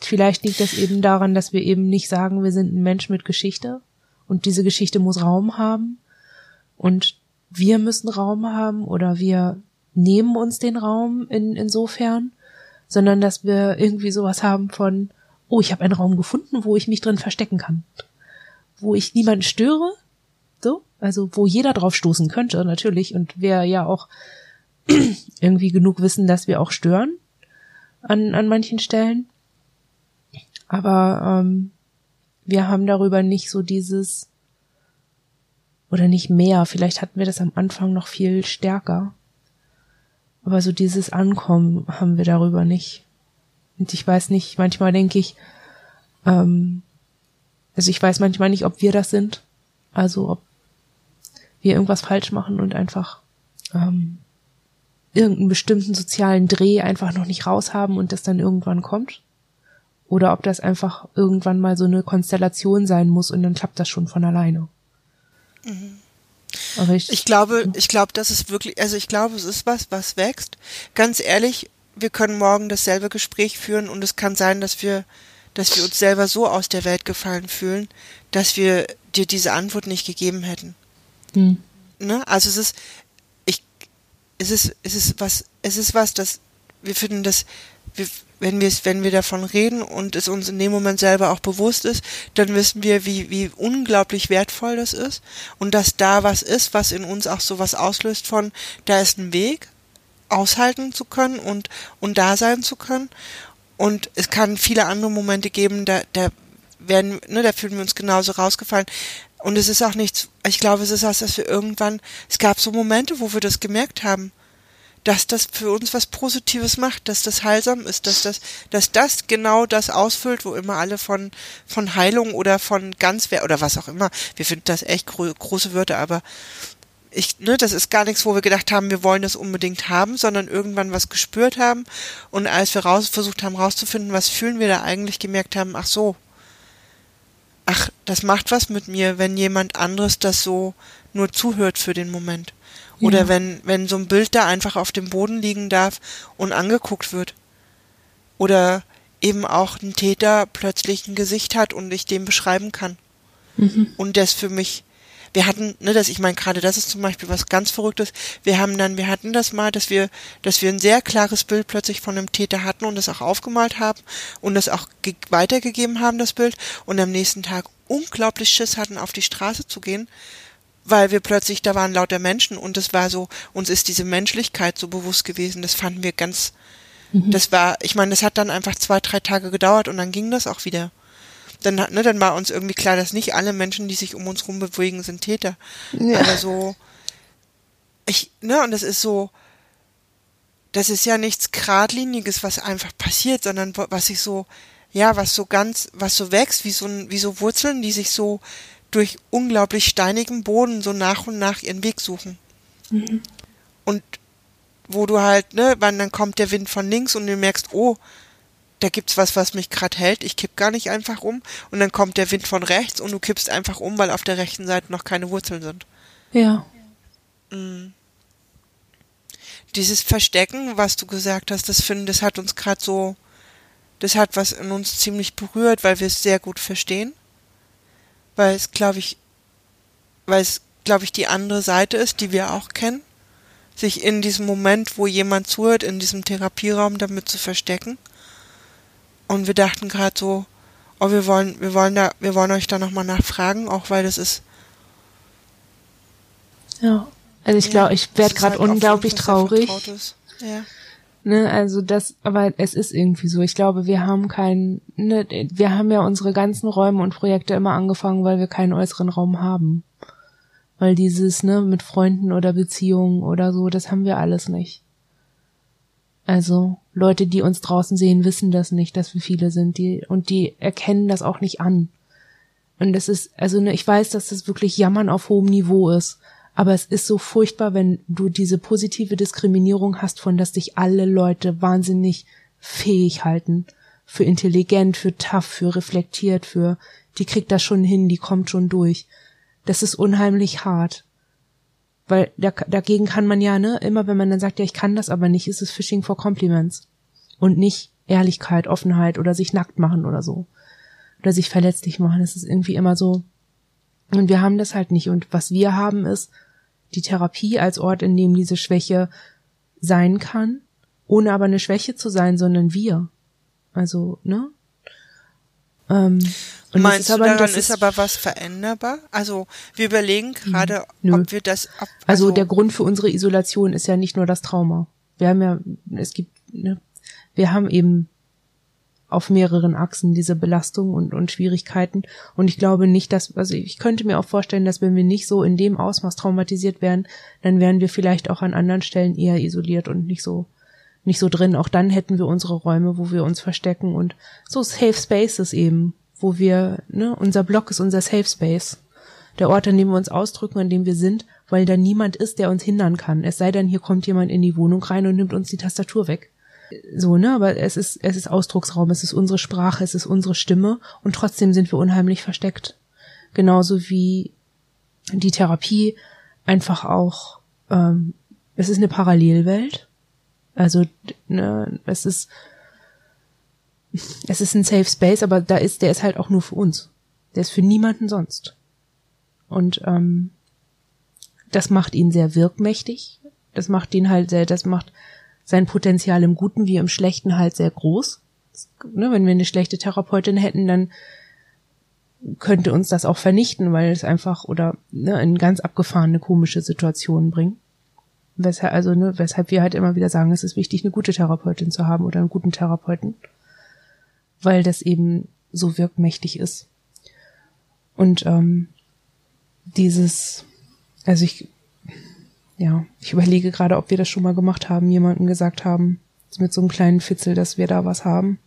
vielleicht liegt das eben daran, dass wir eben nicht sagen, wir sind ein Mensch mit Geschichte und diese Geschichte muss Raum haben, und wir müssen Raum haben oder wir nehmen uns den Raum in, insofern, sondern dass wir irgendwie sowas haben von, oh, ich habe einen Raum gefunden, wo ich mich drin verstecken kann. Wo ich niemanden störe, so, also wo jeder drauf stoßen könnte, natürlich, und wir ja auch (clears throat) irgendwie genug wissen, dass wir auch stören an, an manchen Stellen. Aber ähm, wir haben darüber nicht so dieses, oder nicht mehr. Vielleicht hatten wir das am Anfang noch viel stärker. Aber so dieses Ankommen haben wir darüber nicht. Und ich weiß nicht, manchmal denke ich, ähm, also ich weiß manchmal nicht, ob wir das sind. Also ob wir irgendwas falsch machen und einfach ähm, irgendeinen bestimmten sozialen Dreh einfach noch nicht raushaben und das dann irgendwann kommt. Oder ob das einfach irgendwann mal so eine Konstellation sein muss und dann klappt das schon von alleine. Mhm. Ich, ich glaube, ich glaube, das ist wirklich, also ich glaube, es ist was, was wächst. Ganz ehrlich, wir können morgen dasselbe Gespräch führen und es kann sein, dass wir, dass wir uns selber so aus der Welt gefallen fühlen, dass wir dir diese Antwort nicht gegeben hätten. Hm. Ne? Also es ist, ich, es ist, es ist was, es ist was, das, wir finden das, wenn wir wenn wir davon reden und es uns in dem Moment selber auch bewusst ist, dann wissen wir, wie, wie unglaublich wertvoll das ist und dass da was ist, was in uns auch so was auslöst von, da ist ein Weg, aushalten zu können und, und da sein zu können. Und es kann viele andere Momente geben, da, da werden, ne, da fühlen wir uns genauso rausgefallen. Und es ist auch nichts, ich glaube, es ist auch, dass wir irgendwann, es gab so Momente, wo wir das gemerkt haben dass das für uns was Positives macht, dass das heilsam ist, dass das, dass das genau das ausfüllt, wo immer alle von, von Heilung oder von ganz oder was auch immer. Wir finden das echt gro große Wörter, aber ich, ne, das ist gar nichts, wo wir gedacht haben, wir wollen das unbedingt haben, sondern irgendwann was gespürt haben und als wir raus, versucht haben rauszufinden, was fühlen wir da eigentlich, gemerkt haben, ach so, ach, das macht was mit mir, wenn jemand anderes das so nur zuhört für den Moment. Oder ja. wenn, wenn so ein Bild da einfach auf dem Boden liegen darf und angeguckt wird. Oder eben auch ein Täter plötzlich ein Gesicht hat und ich dem beschreiben kann. Mhm. Und das für mich, wir hatten, ne, das, ich meine, gerade das ist zum Beispiel was ganz Verrücktes. Wir haben dann, wir hatten das mal, dass wir, dass wir ein sehr klares Bild plötzlich von einem Täter hatten und das auch aufgemalt haben und das auch weitergegeben haben, das Bild, und am nächsten Tag unglaublich Schiss hatten, auf die Straße zu gehen, weil wir plötzlich, da waren lauter Menschen und es war so, uns ist diese Menschlichkeit so bewusst gewesen, das fanden wir ganz, mhm. das war, ich meine, das hat dann einfach zwei, drei Tage gedauert und dann ging das auch wieder. Dann, ne, dann war uns irgendwie klar, dass nicht alle Menschen, die sich um uns rum bewegen, sind Täter. Ja. Aber so, ich, ne, und das ist so, das ist ja nichts geradliniges, was einfach passiert, sondern was sich so, ja, was so ganz, was so wächst, wie so, wie so Wurzeln, die sich so durch unglaublich steinigen Boden so nach und nach ihren Weg suchen. Mhm. Und wo du halt, ne, wann dann kommt der Wind von links und du merkst, oh, da gibt's was, was mich gerade hält, ich kipp gar nicht einfach um. Und dann kommt der Wind von rechts und du kippst einfach um, weil auf der rechten Seite noch keine Wurzeln sind. Ja. Mhm. Dieses Verstecken, was du gesagt hast, das finde, das hat uns gerade so, das hat was in uns ziemlich berührt, weil wir es sehr gut verstehen. Weil es, glaube ich, weil es, glaube ich, die andere Seite ist, die wir auch kennen sich in diesem Moment, wo jemand zuhört, in diesem Therapieraum damit zu verstecken. Und wir dachten gerade so, oh, wir wollen, wir wollen da, wir wollen euch da nochmal nachfragen, auch weil das ist. Ja. Also ich glaube, ich werde gerade halt unglaublich traurig. Ja. Ne, also das, aber es ist irgendwie so. Ich glaube, wir haben keinen, ne, wir haben ja unsere ganzen Räume und Projekte immer angefangen, weil wir keinen äußeren Raum haben. Weil dieses, ne, mit Freunden oder Beziehungen oder so, das haben wir alles nicht. Also Leute, die uns draußen sehen, wissen das nicht, dass wir viele sind, die und die erkennen das auch nicht an. Und das ist, also ne, ich weiß, dass das wirklich Jammern auf hohem Niveau ist, aber es ist so furchtbar, wenn du diese positive Diskriminierung hast, von dass dich alle Leute wahnsinnig fähig halten, für intelligent, für tough, für reflektiert, für die kriegt das schon hin, die kommt schon durch das ist unheimlich hart. Weil da, dagegen kann man ja, ne, immer wenn man dann sagt, ja, ich kann das aber nicht, ist es Fishing for Compliments. Und nicht Ehrlichkeit, Offenheit oder sich nackt machen oder so. Oder sich verletzlich machen. Es ist irgendwie immer so. Und wir haben das halt nicht. Und was wir haben ist die Therapie als Ort, in dem diese Schwäche sein kann, ohne aber eine Schwäche zu sein, sondern wir. Also, ne? Ähm, und Meinst du, daran ist, ist, aber was veränderbar? Also wir überlegen gerade, ob wir das. Ob, also, also, der Grund für unsere Isolation ist ja nicht nur das Trauma. Wir haben ja, es gibt, ne, wir haben eben auf mehreren Achsen diese Belastung und, und Schwierigkeiten. Und ich glaube nicht, dass, also ich könnte mir auch vorstellen, dass wenn wir nicht so in dem Ausmaß traumatisiert wären, dann wären wir vielleicht auch an anderen Stellen eher isoliert und nicht so nicht so drin. Auch dann hätten wir unsere Räume, wo wir uns verstecken und so Safe Spaces eben, wo wir, ne, unser Blog ist unser Safe Space. Der Ort, an dem wir uns ausdrücken, an dem wir sind, weil da niemand ist, der uns hindern kann. Es sei denn, hier kommt jemand in die Wohnung rein und nimmt uns die Tastatur weg. So, ne, aber es ist, es ist Ausdrucksraum, es ist unsere Sprache, es ist unsere Stimme und trotzdem sind wir unheimlich versteckt. Genauso wie die Therapie einfach auch, ähm, es ist eine Parallelwelt also ne, es ist es ist ein Safe Space, aber da ist der ist halt auch nur für uns. Der ist für niemanden sonst. Und ähm, das macht ihn sehr wirkmächtig. Das macht ihn halt sehr, das macht sein Potenzial im Guten wie im Schlechten halt sehr groß. Ne, wenn wir eine schlechte Therapeutin hätten, dann könnte uns das auch vernichten, weil es einfach oder ne, in ganz abgefahrene komische Situationen bringt. Weshalb, also, ne, weshalb wir halt immer wieder sagen, es ist wichtig, eine gute Therapeutin zu haben oder einen guten Therapeuten. Weil das eben so wirkmächtig ist. Und ähm, dieses, also ich, ja, ich überlege gerade, ob wir das schon mal gemacht haben, jemanden gesagt haben, mit so einem kleinen Fitzel, dass wir da was haben.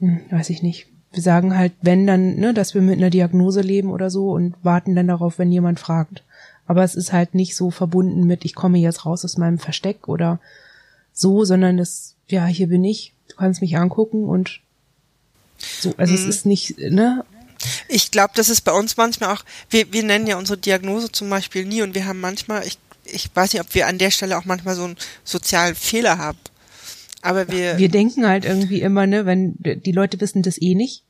Hm, weiß ich nicht. Wir sagen halt, wenn dann, ne, dass wir mit einer Diagnose leben oder so und warten dann darauf, wenn jemand fragt. Aber es ist halt nicht so verbunden mit, ich komme jetzt raus aus meinem Versteck oder so, sondern es, ja, hier bin ich, du kannst mich angucken und so, also mhm. es ist nicht, ne? Ich glaube, das ist bei uns manchmal auch, wir, wir nennen ja unsere Diagnose zum Beispiel nie und wir haben manchmal, ich, ich weiß nicht, ob wir an der Stelle auch manchmal so einen sozialen Fehler haben. Aber wir. Wir denken halt irgendwie immer, ne, wenn die Leute wissen das eh nicht.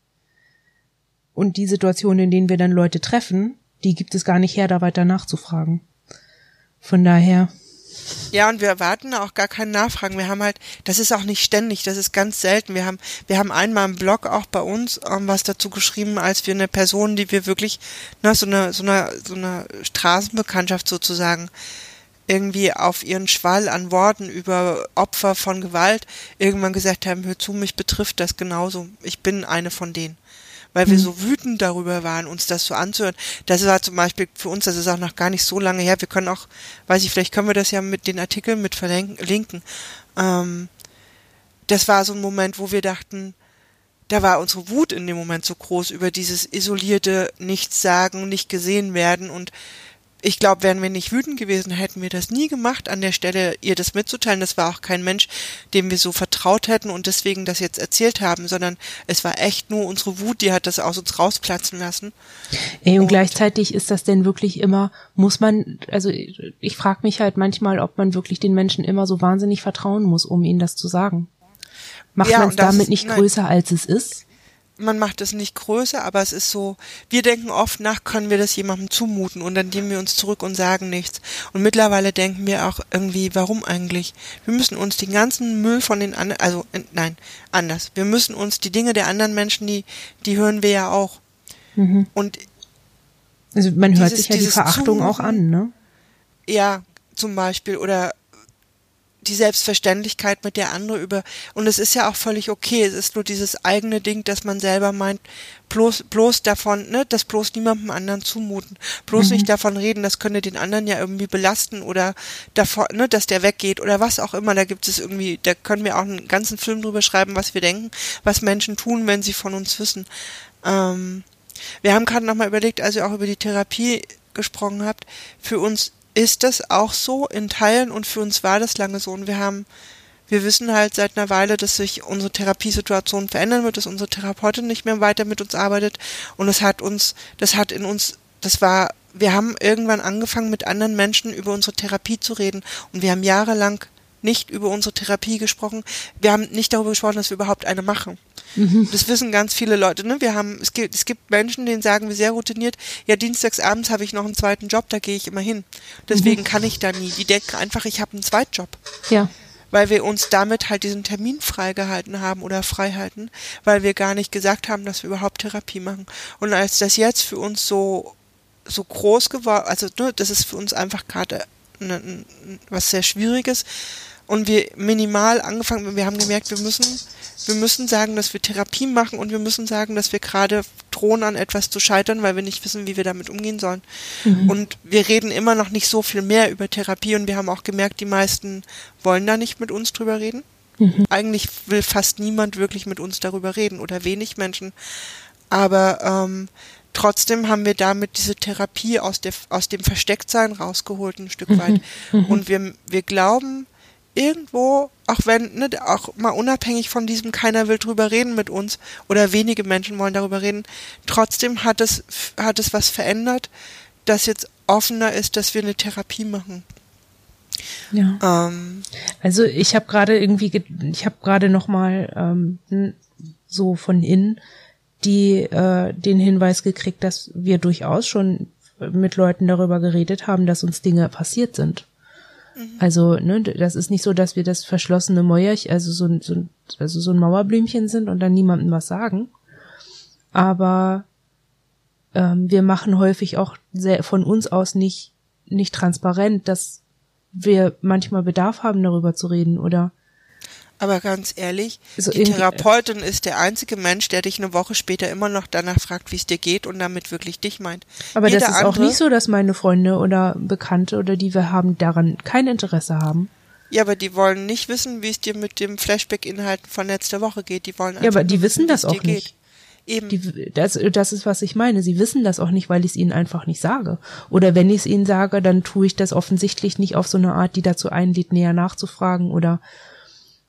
Und die Situationen, in denen wir dann Leute treffen, die gibt es gar nicht her, da weiter nachzufragen. Von daher. Ja, und wir erwarten auch gar keine Nachfragen. Wir haben halt, das ist auch nicht ständig, das ist ganz selten. Wir haben, wir haben einmal im Blog auch bei uns ähm, was dazu geschrieben, als wir eine Person, die wir wirklich, ne, so eine, so eine, so eine Straßenbekanntschaft sozusagen, irgendwie auf ihren Schwall an Worten über Opfer von Gewalt irgendwann gesagt haben, hör zu, mich betrifft das genauso. Ich bin eine von denen weil wir mhm. so wütend darüber waren, uns das so anzuhören. Das war zum Beispiel für uns, das ist auch noch gar nicht so lange her. Wir können auch, weiß ich, vielleicht können wir das ja mit den Artikeln mit verlinken. Ähm, das war so ein Moment, wo wir dachten, da war unsere Wut in dem Moment so groß über dieses isolierte Nichts sagen, nicht gesehen werden und ich glaube, wären wir nicht wütend gewesen, hätten wir das nie gemacht, an der Stelle ihr das mitzuteilen. Das war auch kein Mensch, dem wir so vertraut hätten und deswegen das jetzt erzählt haben, sondern es war echt nur unsere Wut, die hat das aus uns rausplatzen lassen. Ey, und, und gleichzeitig ist das denn wirklich immer, muss man, also ich frage mich halt manchmal, ob man wirklich den Menschen immer so wahnsinnig vertrauen muss, um ihnen das zu sagen. Macht ja, man es damit nicht nein. größer, als es ist? Man macht es nicht größer, aber es ist so, wir denken oft nach, können wir das jemandem zumuten und dann nehmen wir uns zurück und sagen nichts. Und mittlerweile denken wir auch irgendwie, warum eigentlich? Wir müssen uns den ganzen Müll von den anderen, also nein, anders. Wir müssen uns die Dinge der anderen Menschen, die, die hören wir ja auch. Mhm. Und also man hört dieses, sich ja die Verachtung Zumuten, auch an, ne? Ja, zum Beispiel oder die Selbstverständlichkeit, mit der andere über, und es ist ja auch völlig okay, es ist nur dieses eigene Ding, dass man selber meint, bloß, bloß davon, ne, das bloß niemandem anderen zumuten, bloß mhm. nicht davon reden, das könnte den anderen ja irgendwie belasten oder davon, ne, dass der weggeht oder was auch immer, da gibt es irgendwie, da können wir auch einen ganzen Film drüber schreiben, was wir denken, was Menschen tun, wenn sie von uns wissen. Ähm, wir haben gerade nochmal überlegt, als ihr auch über die Therapie gesprochen habt, für uns ist das auch so in Teilen und für uns war das lange so und wir haben wir wissen halt seit einer Weile, dass sich unsere Therapiesituation verändern wird, dass unsere Therapeutin nicht mehr weiter mit uns arbeitet und das hat uns, das hat in uns, das war, wir haben irgendwann angefangen mit anderen Menschen über unsere Therapie zu reden und wir haben jahrelang nicht über unsere Therapie gesprochen. Wir haben nicht darüber gesprochen, dass wir überhaupt eine machen. Mhm. Das wissen ganz viele Leute. Ne? Wir haben, es gibt, es gibt Menschen, denen sagen wir sehr routiniert, ja, dienstags abends habe ich noch einen zweiten Job, da gehe ich immer hin. Deswegen mhm. kann ich da nie. Die denken einfach, ich habe einen Zweitjob. Ja. Weil wir uns damit halt diesen Termin freigehalten haben oder freihalten, weil wir gar nicht gesagt haben, dass wir überhaupt Therapie machen. Und als das jetzt für uns so so groß geworden, also ne, das ist für uns einfach gerade ne, was sehr Schwieriges, und wir minimal angefangen, wir haben gemerkt, wir müssen, wir müssen sagen, dass wir Therapie machen und wir müssen sagen, dass wir gerade drohen an etwas zu scheitern, weil wir nicht wissen, wie wir damit umgehen sollen. Mhm. Und wir reden immer noch nicht so viel mehr über Therapie und wir haben auch gemerkt, die meisten wollen da nicht mit uns drüber reden. Mhm. Eigentlich will fast niemand wirklich mit uns darüber reden oder wenig Menschen. Aber ähm, trotzdem haben wir damit diese Therapie aus, der, aus dem Verstecktsein rausgeholt ein Stück weit. Mhm. Und wir, wir glauben, irgendwo, auch wenn, ne, auch mal unabhängig von diesem, keiner will drüber reden mit uns oder wenige Menschen wollen darüber reden, trotzdem hat es, hat es was verändert, dass jetzt offener ist, dass wir eine Therapie machen. Ja. Ähm, also ich habe gerade irgendwie, ich habe gerade noch mal ähm, so von innen die äh, den Hinweis gekriegt, dass wir durchaus schon mit Leuten darüber geredet haben, dass uns Dinge passiert sind. Mhm. Also, ne, das ist nicht so, dass wir das verschlossene Mäuerchen, also so, so, also so ein Mauerblümchen sind und dann niemandem was sagen. Aber ähm, wir machen häufig auch sehr, von uns aus nicht, nicht transparent, dass wir manchmal Bedarf haben, darüber zu reden oder aber ganz ehrlich, also die Therapeutin ist der einzige Mensch, der dich eine Woche später immer noch danach fragt, wie es dir geht und damit wirklich dich meint. Aber Jeder das ist andere, auch nicht so, dass meine Freunde oder Bekannte oder die wir haben daran kein Interesse haben. Ja, aber die wollen nicht wissen, wie es dir mit dem Flashback-Inhalt von letzter Woche geht. Die wollen einfach Ja, aber die wissen, wissen das auch nicht. Geht. Eben. Die, das, das ist, was ich meine. Sie wissen das auch nicht, weil ich es ihnen einfach nicht sage. Oder wenn ich es ihnen sage, dann tue ich das offensichtlich nicht auf so eine Art, die dazu einlädt, näher nachzufragen oder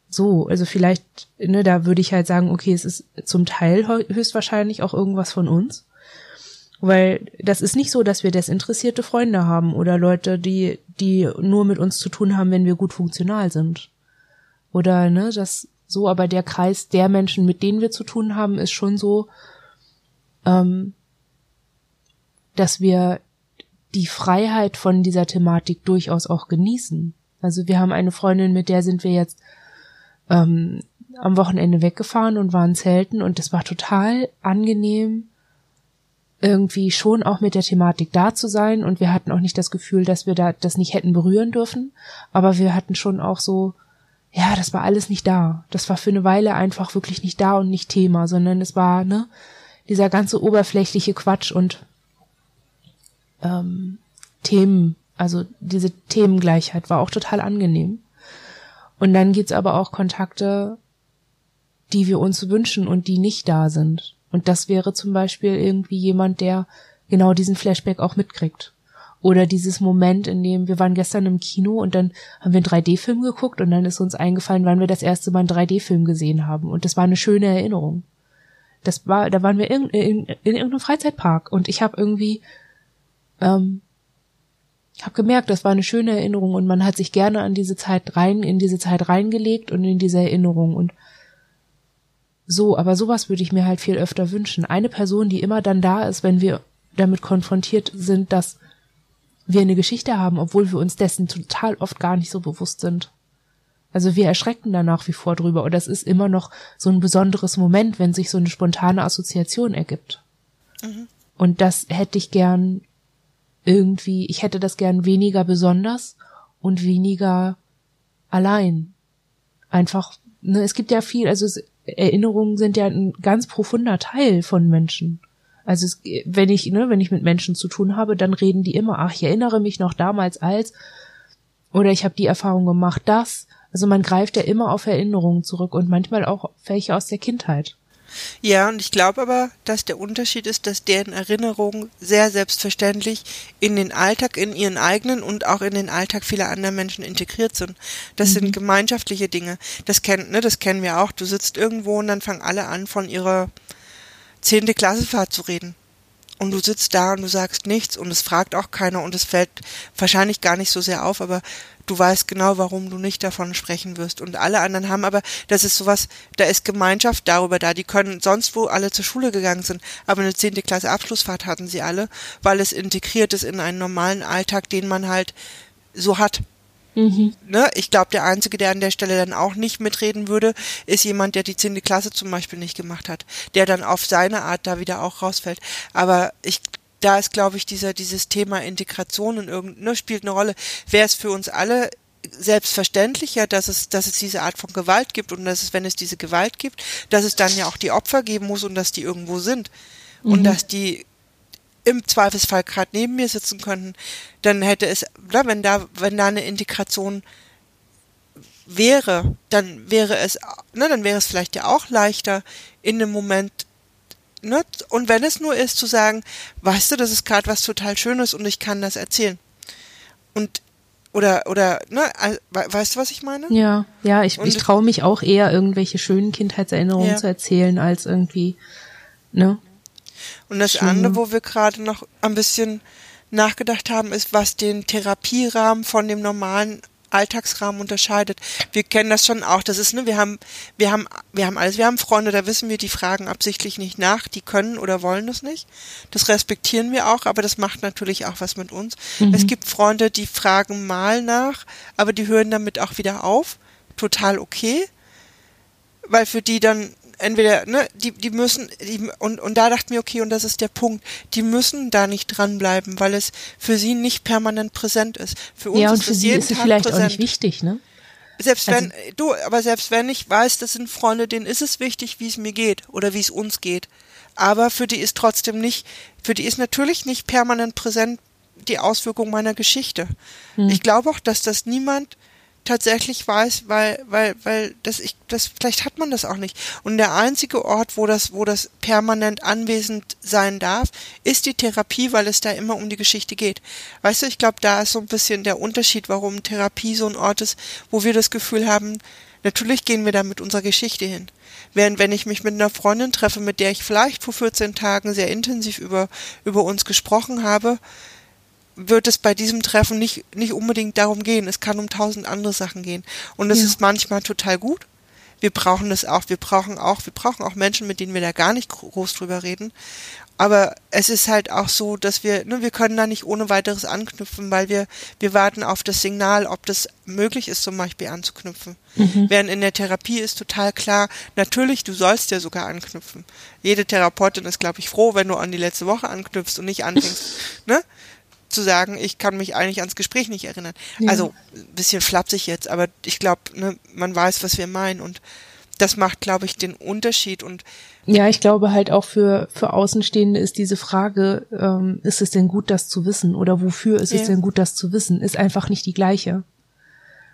so, also vielleicht, ne, da würde ich halt sagen, okay, es ist zum Teil höchstwahrscheinlich auch irgendwas von uns. Weil das ist nicht so, dass wir desinteressierte Freunde haben oder Leute, die, die nur mit uns zu tun haben, wenn wir gut funktional sind. Oder, ne, das so, aber der Kreis der Menschen, mit denen wir zu tun haben, ist schon so, ähm, dass wir die Freiheit von dieser Thematik durchaus auch genießen. Also wir haben eine Freundin, mit der sind wir jetzt ähm, am Wochenende weggefahren und waren zelten und das war total angenehm, irgendwie schon auch mit der Thematik da zu sein und wir hatten auch nicht das Gefühl, dass wir da das nicht hätten berühren dürfen, aber wir hatten schon auch so, ja, das war alles nicht da. Das war für eine Weile einfach wirklich nicht da und nicht Thema, sondern es war, ne, dieser ganze oberflächliche Quatsch und ähm, Themen, also diese Themengleichheit war auch total angenehm. Und dann gibt's aber auch Kontakte, die wir uns wünschen und die nicht da sind. Und das wäre zum Beispiel irgendwie jemand, der genau diesen Flashback auch mitkriegt. Oder dieses Moment, in dem wir waren gestern im Kino und dann haben wir einen 3D-Film geguckt und dann ist uns eingefallen, wann wir das erste Mal einen 3D-Film gesehen haben. Und das war eine schöne Erinnerung. Das war, da waren wir in, in, in irgendeinem Freizeitpark und ich habe irgendwie, ähm, habe gemerkt, das war eine schöne Erinnerung und man hat sich gerne an diese Zeit rein, in diese Zeit reingelegt und in diese Erinnerung und so, aber sowas würde ich mir halt viel öfter wünschen. Eine Person, die immer dann da ist, wenn wir damit konfrontiert sind, dass wir eine Geschichte haben, obwohl wir uns dessen total oft gar nicht so bewusst sind. Also wir erschrecken da nach wie vor drüber und das ist immer noch so ein besonderes Moment, wenn sich so eine spontane Assoziation ergibt. Mhm. Und das hätte ich gern irgendwie, ich hätte das gern weniger besonders und weniger allein. Einfach, ne, es gibt ja viel, also es, Erinnerungen sind ja ein ganz profunder Teil von Menschen. Also es, wenn ich, ne, wenn ich mit Menschen zu tun habe, dann reden die immer, ach, ich erinnere mich noch damals als, oder ich habe die Erfahrung gemacht, das. Also man greift ja immer auf Erinnerungen zurück und manchmal auch welche aus der Kindheit. Ja, und ich glaube aber, dass der Unterschied ist, dass deren Erinnerungen sehr selbstverständlich in den Alltag, in ihren eigenen und auch in den Alltag vieler anderer Menschen integriert sind. Das mhm. sind gemeinschaftliche Dinge. Das kennen, ne, das kennen wir auch. Du sitzt irgendwo und dann fangen alle an, von ihrer zehnte Klassefahrt zu reden. Und du sitzt da und du sagst nichts und es fragt auch keiner und es fällt wahrscheinlich gar nicht so sehr auf, aber du weißt genau, warum du nicht davon sprechen wirst. Und alle anderen haben aber, das ist sowas, da ist Gemeinschaft darüber da. Die können sonst wo alle zur Schule gegangen sind, aber eine zehnte Klasse Abschlussfahrt hatten sie alle, weil es integriert ist in einen normalen Alltag, den man halt so hat. Mhm. Ne? Ich glaube, der Einzige, der an der Stelle dann auch nicht mitreden würde, ist jemand, der die zehnte Klasse zum Beispiel nicht gemacht hat, der dann auf seine Art da wieder auch rausfällt. Aber ich da ist, glaube ich, dieser, dieses Thema Integration und irgend, ne, spielt eine Rolle. Wäre es für uns alle selbstverständlicher, dass es, dass es diese Art von Gewalt gibt und dass es, wenn es diese Gewalt gibt, dass es dann ja auch die Opfer geben muss und dass die irgendwo sind. Mhm. Und dass die im Zweifelsfall gerade neben mir sitzen könnten, dann hätte es, wenn da, wenn da eine Integration wäre, dann wäre es, ne, dann wäre es vielleicht ja auch leichter, in einem Moment, ne, und wenn es nur ist, zu sagen, weißt du, das ist gerade was total Schönes und ich kann das erzählen. Und oder oder ne, weißt du, was ich meine? Ja, ja, ich, ich traue mich auch eher irgendwelche schönen Kindheitserinnerungen ja. zu erzählen als irgendwie ne und das Schön. andere, wo wir gerade noch ein bisschen nachgedacht haben, ist, was den Therapierahmen von dem normalen Alltagsrahmen unterscheidet. Wir kennen das schon auch. Das ist, ne, wir haben, wir haben, wir haben alles, wir haben Freunde, da wissen wir, die fragen absichtlich nicht nach, die können oder wollen das nicht. Das respektieren wir auch, aber das macht natürlich auch was mit uns. Mhm. Es gibt Freunde, die fragen mal nach, aber die hören damit auch wieder auf. Total okay. Weil für die dann entweder, ne, die, die müssen, die, und, und da dachten wir, okay, und das ist der Punkt, die müssen da nicht dranbleiben, weil es für sie nicht permanent präsent ist. Für uns ja, und ist für sie ist es vielleicht präsent. auch nicht wichtig, ne? Selbst also, wenn, du, aber selbst wenn ich weiß, das sind Freunde, denen ist es wichtig, wie es mir geht oder wie es uns geht. Aber für die ist trotzdem nicht, für die ist natürlich nicht permanent präsent die Auswirkung meiner Geschichte. Hm. Ich glaube auch, dass das niemand tatsächlich weiß, weil, weil, weil das ich, das, vielleicht hat man das auch nicht. Und der einzige Ort, wo das, wo das permanent anwesend sein darf, ist die Therapie, weil es da immer um die Geschichte geht. Weißt du, ich glaube, da ist so ein bisschen der Unterschied, warum Therapie so ein Ort ist, wo wir das Gefühl haben, natürlich gehen wir da mit unserer Geschichte hin. Während wenn ich mich mit einer Freundin treffe, mit der ich vielleicht vor 14 Tagen sehr intensiv über, über uns gesprochen habe, wird es bei diesem Treffen nicht, nicht unbedingt darum gehen. Es kann um tausend andere Sachen gehen. Und es ja. ist manchmal total gut. Wir brauchen das auch. Wir brauchen auch, wir brauchen auch Menschen, mit denen wir da gar nicht groß drüber reden. Aber es ist halt auch so, dass wir, ne, wir können da nicht ohne weiteres anknüpfen, weil wir, wir warten auf das Signal, ob das möglich ist, zum Beispiel anzuknüpfen. Mhm. Während in der Therapie ist total klar, natürlich, du sollst ja sogar anknüpfen. Jede Therapeutin ist, glaube ich, froh, wenn du an die letzte Woche anknüpfst und nicht anfängst, ne? Zu sagen, ich kann mich eigentlich ans Gespräch nicht erinnern. Ja. Also ein bisschen flapsig jetzt, aber ich glaube, ne, man weiß, was wir meinen und das macht, glaube ich, den Unterschied und ja, ich glaube halt auch für für Außenstehende ist diese Frage, ähm, ist es denn gut, das zu wissen oder wofür ist ja. es denn gut, das zu wissen, ist einfach nicht die gleiche,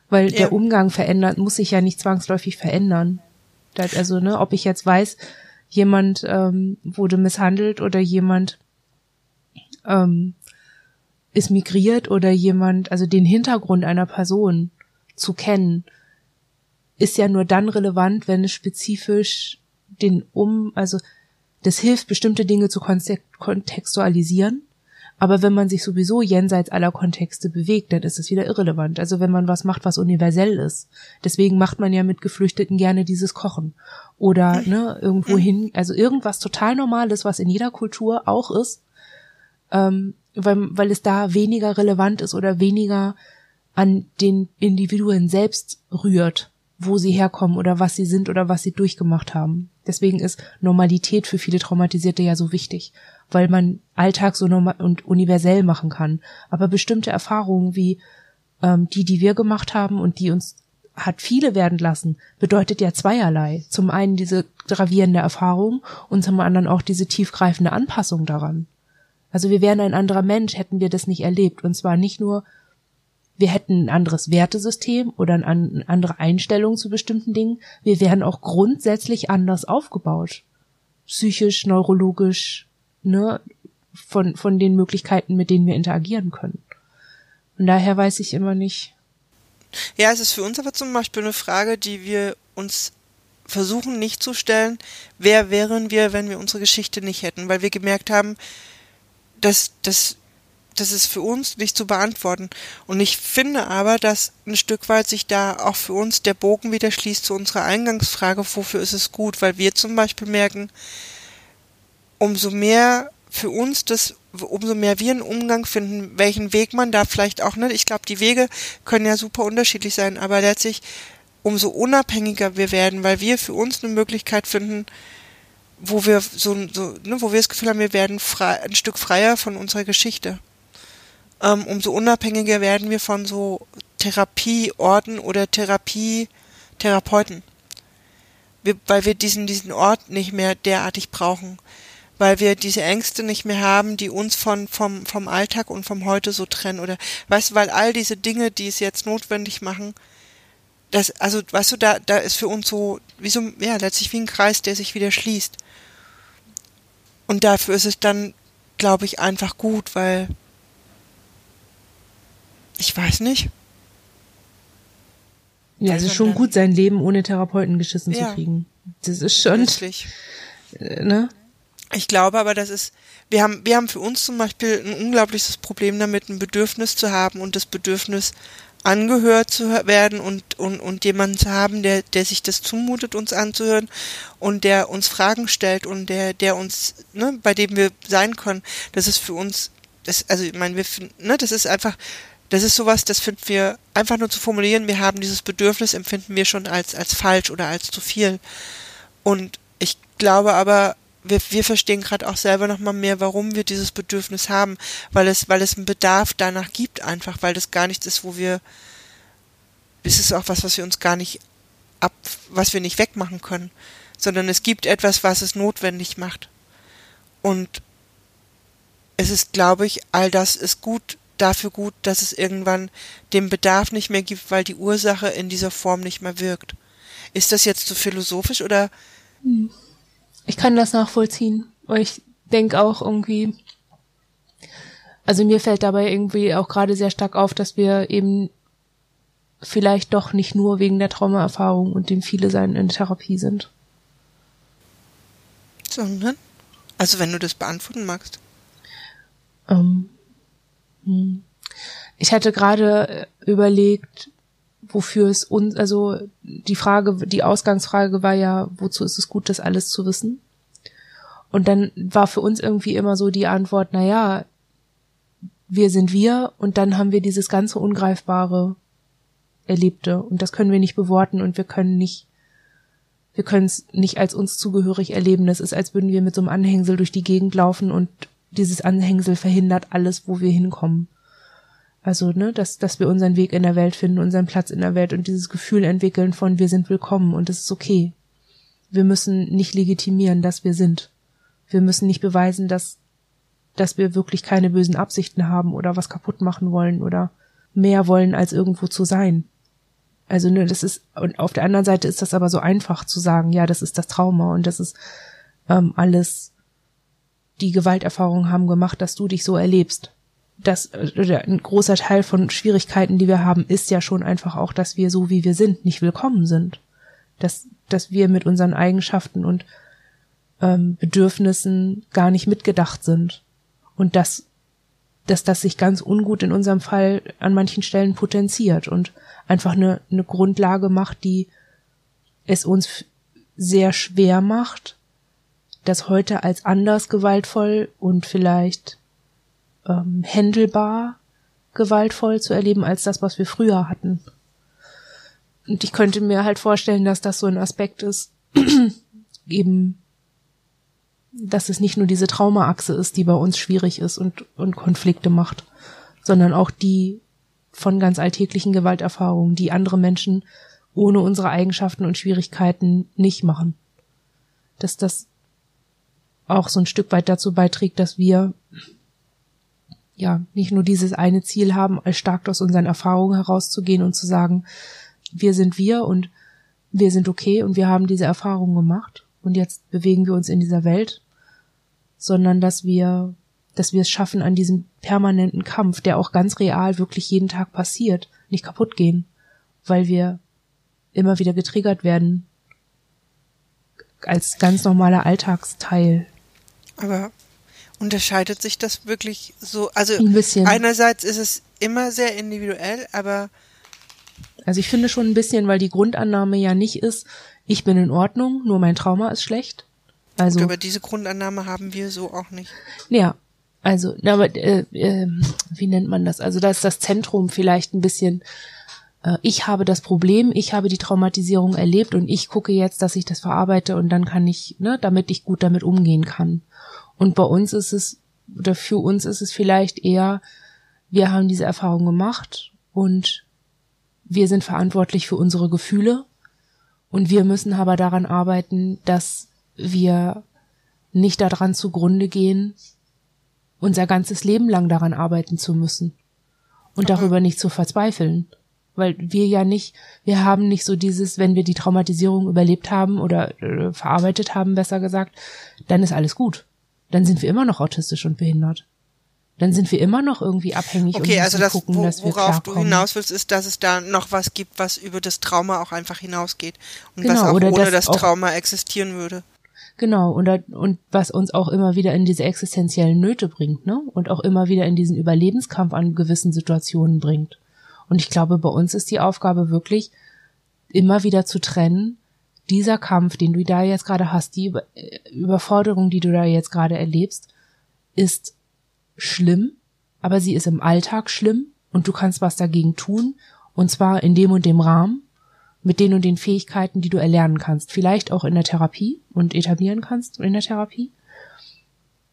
weil ja. der Umgang verändert muss sich ja nicht zwangsläufig verändern. Also ne, ob ich jetzt weiß, jemand ähm, wurde misshandelt oder jemand ähm, ist migriert oder jemand, also den Hintergrund einer Person zu kennen, ist ja nur dann relevant, wenn es spezifisch den um, also das hilft, bestimmte Dinge zu kontextualisieren. Aber wenn man sich sowieso jenseits aller Kontexte bewegt, dann ist es wieder irrelevant. Also wenn man was macht, was universell ist. Deswegen macht man ja mit Geflüchteten gerne dieses Kochen. Oder ne, irgendwo hin, also irgendwas total Normales, was in jeder Kultur auch ist, ähm, weil, weil es da weniger relevant ist oder weniger an den Individuen selbst rührt wo sie herkommen oder was sie sind oder was sie durchgemacht haben. Deswegen ist Normalität für viele Traumatisierte ja so wichtig, weil man Alltag so normal und universell machen kann. Aber bestimmte Erfahrungen wie ähm, die, die wir gemacht haben und die uns hat viele werden lassen, bedeutet ja zweierlei. Zum einen diese gravierende Erfahrung und zum anderen auch diese tiefgreifende Anpassung daran. Also wir wären ein anderer Mensch, hätten wir das nicht erlebt. Und zwar nicht nur wir hätten ein anderes Wertesystem oder eine andere Einstellung zu bestimmten Dingen. Wir wären auch grundsätzlich anders aufgebaut. Psychisch, neurologisch, ne, von, von den Möglichkeiten, mit denen wir interagieren können. Und daher weiß ich immer nicht. Ja, es ist für uns aber zum Beispiel eine Frage, die wir uns versuchen nicht zu stellen. Wer wären wir, wenn wir unsere Geschichte nicht hätten? Weil wir gemerkt haben, dass, dass das ist für uns nicht zu beantworten. Und ich finde aber, dass ein Stück weit sich da auch für uns der Bogen wieder schließt zu unserer Eingangsfrage, wofür ist es gut? Weil wir zum Beispiel merken, umso mehr für uns das, umso mehr wir einen Umgang finden, welchen Weg man da vielleicht auch, ne, ich glaube, die Wege können ja super unterschiedlich sein, aber letztlich umso unabhängiger wir werden, weil wir für uns eine Möglichkeit finden, wo wir so, so ne, wo wir das Gefühl haben, wir werden frei, ein Stück freier von unserer Geschichte ähm, umso unabhängiger werden wir von so Therapieorten oder Therapietherapeuten. Wir, weil wir diesen, diesen Ort nicht mehr derartig brauchen. Weil wir diese Ängste nicht mehr haben, die uns von, vom, vom Alltag und vom Heute so trennen. Oder, weißt du, weil all diese Dinge, die es jetzt notwendig machen, das, also, weißt du, da, da ist für uns so, wie so, ja, letztlich wie ein Kreis, der sich wieder schließt. Und dafür ist es dann, glaube ich, einfach gut, weil ich weiß nicht. Ja, es ist schon gut, sein Leben ohne Therapeuten geschissen ja. zu kriegen. Das ist schon. Wirklich. (laughs) Ne? Ich glaube aber, das ist, wir haben, wir haben für uns zum Beispiel ein unglaubliches Problem damit, ein Bedürfnis zu haben und das Bedürfnis angehört zu werden und, und, und jemanden zu haben, der, der sich das zumutet, uns anzuhören und der uns Fragen stellt und der, der uns, ne, bei dem wir sein können. Das ist für uns, das, also, ich meine, wir, ne, das ist einfach, das ist sowas, das finden wir einfach nur zu formulieren, wir haben dieses Bedürfnis, empfinden wir schon als, als falsch oder als zu viel. Und ich glaube aber, wir, wir verstehen gerade auch selber nochmal mehr, warum wir dieses Bedürfnis haben, weil es, weil es einen Bedarf danach gibt einfach, weil das gar nichts ist, wo wir, es ist auch was, was wir uns gar nicht ab, was wir nicht wegmachen können, sondern es gibt etwas, was es notwendig macht. Und es ist, glaube ich, all das ist gut dafür gut, dass es irgendwann den Bedarf nicht mehr gibt, weil die Ursache in dieser Form nicht mehr wirkt. Ist das jetzt zu so philosophisch oder? Hm. Ich kann das nachvollziehen. weil ich denke auch irgendwie, also mir fällt dabei irgendwie auch gerade sehr stark auf, dass wir eben vielleicht doch nicht nur wegen der Traumaerfahrung und dem viele sein in Therapie sind. Sondern? Also wenn du das beantworten magst. Ähm, hm. Ich hatte gerade überlegt, wofür es uns, also die Frage, die Ausgangsfrage war ja, wozu ist es gut, das alles zu wissen? Und dann war für uns irgendwie immer so die Antwort, na ja, wir sind wir und dann haben wir dieses ganze Ungreifbare Erlebte und das können wir nicht beworten und wir können nicht, wir können es nicht als uns zugehörig erleben. Das ist, als würden wir mit so einem Anhängsel durch die Gegend laufen und dieses Anhängsel verhindert alles, wo wir hinkommen. Also, ne, dass, dass wir unseren Weg in der Welt finden, unseren Platz in der Welt und dieses Gefühl entwickeln von wir sind willkommen und das ist okay. wir müssen nicht legitimieren, dass wir sind. Wir müssen nicht beweisen, dass, dass wir wirklich keine bösen Absichten haben oder was kaputt machen wollen oder mehr wollen, als irgendwo zu sein. Also, ne, das ist, und auf der anderen Seite ist das aber so einfach zu sagen, ja, das ist das Trauma und das ist ähm, alles, die Gewalterfahrungen haben gemacht, dass du dich so erlebst. Das, oder ein großer Teil von Schwierigkeiten, die wir haben, ist ja schon einfach auch, dass wir so wie wir sind, nicht willkommen sind. Dass, dass wir mit unseren Eigenschaften und ähm, Bedürfnissen gar nicht mitgedacht sind. Und dass, dass das sich ganz ungut in unserem Fall an manchen Stellen potenziert und einfach eine, eine Grundlage macht, die es uns sehr schwer macht, das heute als anders gewaltvoll und vielleicht ähm, händelbar gewaltvoll zu erleben als das, was wir früher hatten. Und ich könnte mir halt vorstellen, dass das so ein Aspekt ist, (clears throat) eben, dass es nicht nur diese Traumaachse ist, die bei uns schwierig ist und, und Konflikte macht, sondern auch die von ganz alltäglichen Gewalterfahrungen, die andere Menschen ohne unsere Eigenschaften und Schwierigkeiten nicht machen. Dass das auch so ein Stück weit dazu beiträgt, dass wir ja nicht nur dieses eine Ziel haben, als stark aus unseren Erfahrungen herauszugehen und zu sagen, wir sind wir und wir sind okay und wir haben diese Erfahrungen gemacht und jetzt bewegen wir uns in dieser Welt, sondern dass wir dass wir es schaffen, an diesem permanenten Kampf, der auch ganz real wirklich jeden Tag passiert, nicht kaputt gehen, weil wir immer wieder getriggert werden als ganz normaler Alltagsteil. Aber unterscheidet sich das wirklich so? Also Ein bisschen. einerseits ist es immer sehr individuell, aber Also ich finde schon ein bisschen, weil die Grundannahme ja nicht ist, ich bin in Ordnung, nur mein Trauma ist schlecht. Also aber diese Grundannahme haben wir so auch nicht. Ja, also, aber äh, äh, wie nennt man das? Also da ist das Zentrum vielleicht ein bisschen, äh, ich habe das Problem, ich habe die Traumatisierung erlebt und ich gucke jetzt, dass ich das verarbeite und dann kann ich, ne, damit ich gut damit umgehen kann. Und bei uns ist es, oder für uns ist es vielleicht eher, wir haben diese Erfahrung gemacht und wir sind verantwortlich für unsere Gefühle und wir müssen aber daran arbeiten, dass wir nicht daran zugrunde gehen, unser ganzes Leben lang daran arbeiten zu müssen und darüber nicht zu verzweifeln. Weil wir ja nicht, wir haben nicht so dieses, wenn wir die Traumatisierung überlebt haben oder äh, verarbeitet haben, besser gesagt, dann ist alles gut. Dann sind wir immer noch autistisch und behindert. Dann sind wir immer noch irgendwie abhängig Okay, und also das, gucken, wo, dass wir worauf du klarkommen. hinaus willst, ist, dass es da noch was gibt, was über das Trauma auch einfach hinausgeht und Genau, was auch oder ohne das Trauma existieren würde. Genau, und, und was uns auch immer wieder in diese existenziellen Nöte bringt, ne? Und auch immer wieder in diesen Überlebenskampf an gewissen Situationen bringt. Und ich glaube, bei uns ist die Aufgabe wirklich, immer wieder zu trennen, dieser Kampf, den du da jetzt gerade hast, die Über- Überforderung, die du da jetzt gerade erlebst, ist schlimm, aber sie ist im Alltag schlimm und du kannst was dagegen tun, und zwar in dem und dem Rahmen, mit den und den Fähigkeiten, die du erlernen kannst. Vielleicht auch in der Therapie und etablieren kannst in der Therapie.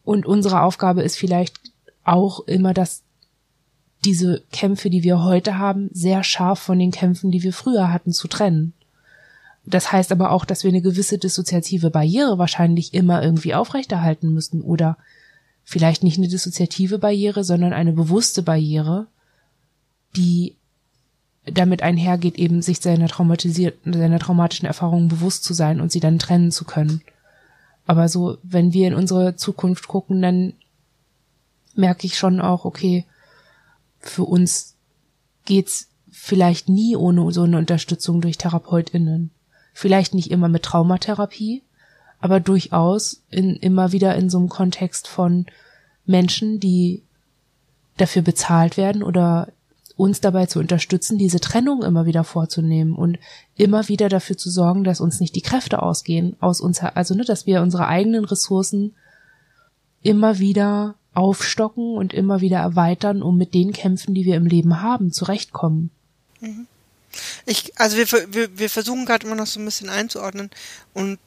Und unsere Aufgabe ist vielleicht auch immer, dass diese Kämpfe, die wir heute haben, sehr scharf von den Kämpfen, die wir früher hatten, zu trennen. Das heißt aber auch, dass wir eine gewisse dissoziative Barriere wahrscheinlich immer irgendwie aufrechterhalten müssen oder vielleicht nicht eine dissoziative Barriere, sondern eine bewusste Barriere, die damit einhergeht, eben sich seiner traumatisierten, seiner traumatischen Erfahrungen bewusst zu sein und sie dann trennen zu können. Aber so, wenn wir in unsere Zukunft gucken, dann merke ich schon auch, okay, für uns geht's vielleicht nie ohne so eine Unterstützung durch TherapeutInnen. Vielleicht nicht immer mit Traumatherapie, aber durchaus in, immer wieder in so einem Kontext von Menschen, die dafür bezahlt werden oder uns dabei zu unterstützen, diese Trennung immer wieder vorzunehmen und immer wieder dafür zu sorgen, dass uns nicht die Kräfte ausgehen aus uns, also ne, dass wir unsere eigenen Ressourcen immer wieder aufstocken und immer wieder erweitern, um mit den Kämpfen, die wir im Leben haben, zurechtkommen. Ich, also wir, wir, wir versuchen gerade immer noch so ein bisschen einzuordnen und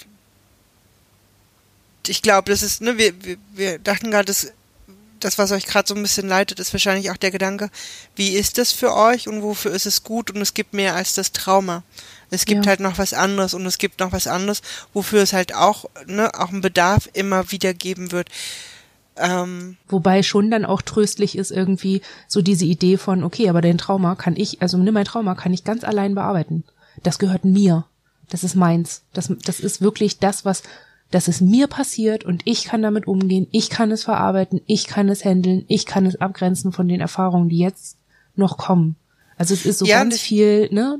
ich glaube, das ist, ne, wir, wir, wir dachten gerade, das, das, was euch gerade so ein bisschen leitet, ist wahrscheinlich auch der Gedanke, wie ist das für euch und wofür ist es gut und es gibt mehr als das Trauma. Es gibt Ja. halt noch was anderes und es gibt noch was anderes, wofür es halt auch, ne, auch einen Bedarf immer wieder geben wird. Ähm, Wobei schon dann auch tröstlich ist irgendwie so diese Idee von, okay, aber dein Trauma kann ich, also nimm mein Trauma kann ich ganz allein bearbeiten. Das gehört mir. Das ist meins. Das, das ist wirklich das, was, das ist mir passiert und ich kann damit umgehen. Ich kann es verarbeiten. Ich kann es handeln. Ich kann es abgrenzen von den Erfahrungen, die jetzt noch kommen. Also es ist so Ja, ganz viel, ne?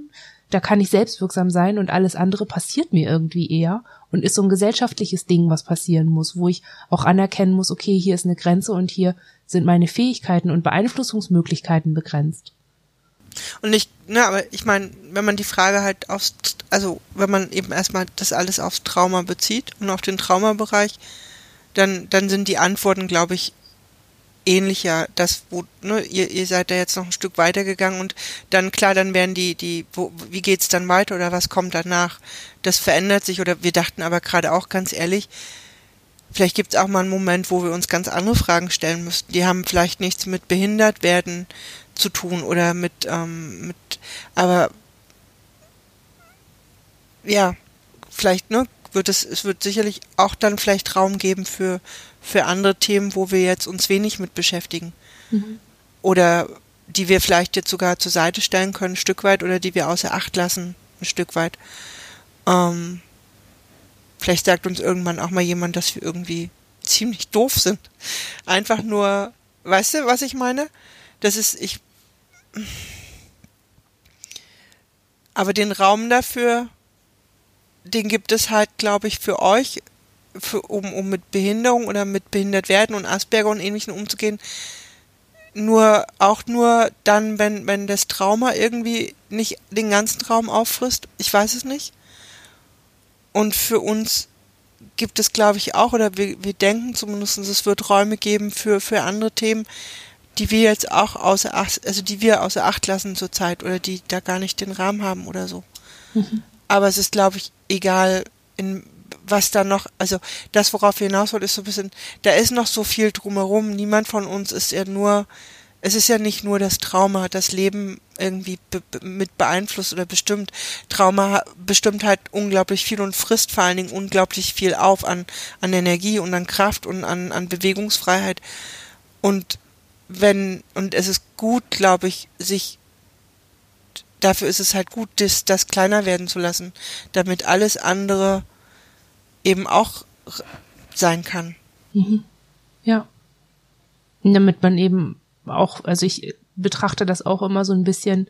Da kann ich selbstwirksam sein und alles andere passiert mir irgendwie eher und ist so ein gesellschaftliches Ding, was passieren muss, wo ich auch anerkennen muss, okay, hier ist eine Grenze und hier sind meine Fähigkeiten und Beeinflussungsmöglichkeiten begrenzt. Und ich, ne, aber ich meine, wenn man die Frage halt aufs, also wenn man eben erstmal das alles aufs Trauma bezieht und auf den Traumabereich, dann, dann sind die Antworten, glaube ich, ähnlicher. Das, wo, ne, ihr, ihr seid da jetzt noch ein Stück weitergegangen und dann, klar, dann werden die, die, wo, wie geht's dann weiter oder was kommt danach? Das verändert sich oder wir dachten aber gerade auch ganz ehrlich, vielleicht gibt's auch mal einen Moment, wo wir uns ganz andere Fragen stellen müssten. Die haben vielleicht nichts mit behindert werden zu tun oder mit, ähm, mit, aber ja, vielleicht, ne, wird es, es wird sicherlich auch dann vielleicht Raum geben für, für andere Themen, wo wir jetzt uns wenig mit beschäftigen. Oder die wir vielleicht jetzt sogar zur Seite stellen können, ein Stück weit, oder die wir außer Acht lassen, ein Stück weit. Ähm, vielleicht sagt uns irgendwann auch mal jemand, dass wir irgendwie ziemlich doof sind. Einfach nur, weißt du, was ich meine? Das ist, ich. Aber den Raum dafür, den gibt es halt, glaube ich, für euch, für, um, um mit Behinderung oder mit behindert werden und Asperger und ähnlichen umzugehen. Nur, auch nur dann, wenn, wenn das Trauma irgendwie nicht den ganzen Raum auffrisst. Ich weiß es nicht. Und für uns gibt es, glaube ich, auch, oder wir, wir denken zumindest, es wird Räume geben für, für andere Themen, die wir jetzt auch außer Acht, also die wir außer Acht lassen zurzeit oder die da gar nicht den Rahmen haben oder so. Aber es ist, glaube ich, egal, in was da noch, also das, worauf wir hinaus wollen, ist so ein bisschen, da ist noch so viel drumherum. Niemand von uns ist ja nur, es ist ja nicht nur das Trauma, das Leben irgendwie be mit beeinflusst oder bestimmt. Trauma bestimmt halt unglaublich viel und frisst vor allen Dingen unglaublich viel auf an, an Energie und an Kraft und an, an Bewegungsfreiheit. Und wenn, und es ist gut, glaube ich, sich dafür ist es halt gut, das, das kleiner werden zu lassen, damit alles andere eben auch sein kann. Ja. Damit man eben auch, also ich betrachte das auch immer so ein bisschen,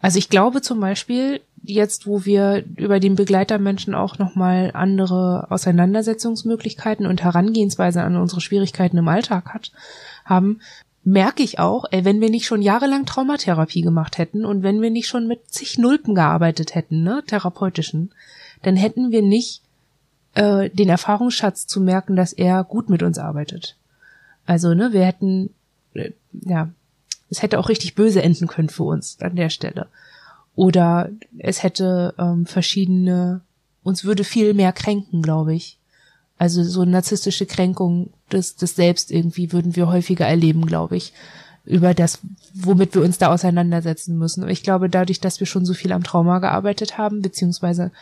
also ich glaube zum Beispiel, jetzt wo wir über den Begleitermenschen auch nochmal andere Auseinandersetzungsmöglichkeiten und Herangehensweise an unsere Schwierigkeiten im Alltag hat, haben, merke ich auch, ey, wenn wir nicht schon jahrelang Traumatherapie gemacht hätten und wenn wir nicht schon mit zig Nulpen gearbeitet hätten, ne, therapeutischen, dann hätten wir nicht äh, den Erfahrungsschatz zu merken, dass er gut mit uns arbeitet. Also, ne, wir hätten, äh, ja, es hätte auch richtig böse enden können für uns an der Stelle. Oder es hätte ähm, verschiedene, uns würde viel mehr kränken, glaube ich. Also so narzisstische Kränkung des, des Selbst irgendwie würden wir häufiger erleben, glaube ich, über das, womit wir uns da auseinandersetzen müssen. Und ich glaube, dadurch, dass wir schon so viel am Trauma gearbeitet haben, beziehungsweise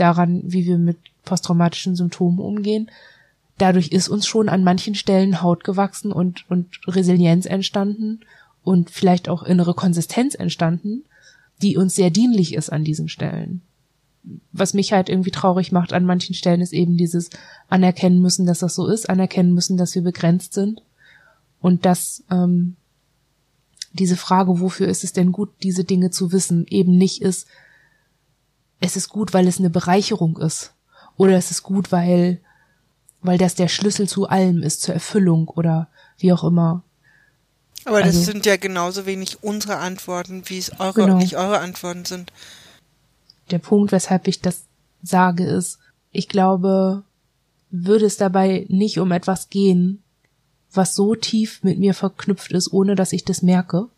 daran, wie wir mit posttraumatischen Symptomen umgehen, dadurch ist uns schon an manchen Stellen Haut gewachsen und, und Resilienz entstanden und vielleicht auch innere Konsistenz entstanden, die uns sehr dienlich ist an diesen Stellen. Was mich halt irgendwie traurig macht an manchen Stellen ist eben dieses anerkennen müssen, dass das so ist, anerkennen müssen, dass wir begrenzt sind und dass ähm, diese Frage, wofür ist es denn gut, diese Dinge zu wissen, eben nicht ist, es ist gut, weil es eine Bereicherung ist oder es ist gut, weil weil das der Schlüssel zu allem ist, zur Erfüllung oder wie auch immer. Aber das Also- sind ja genauso wenig unsere Antworten, wie es eure Genau. nicht eure Antworten sind. Der Punkt, weshalb ich das sage, ist, ich glaube, würde es dabei nicht um etwas gehen, was so tief mit mir verknüpft ist, ohne dass ich das merke,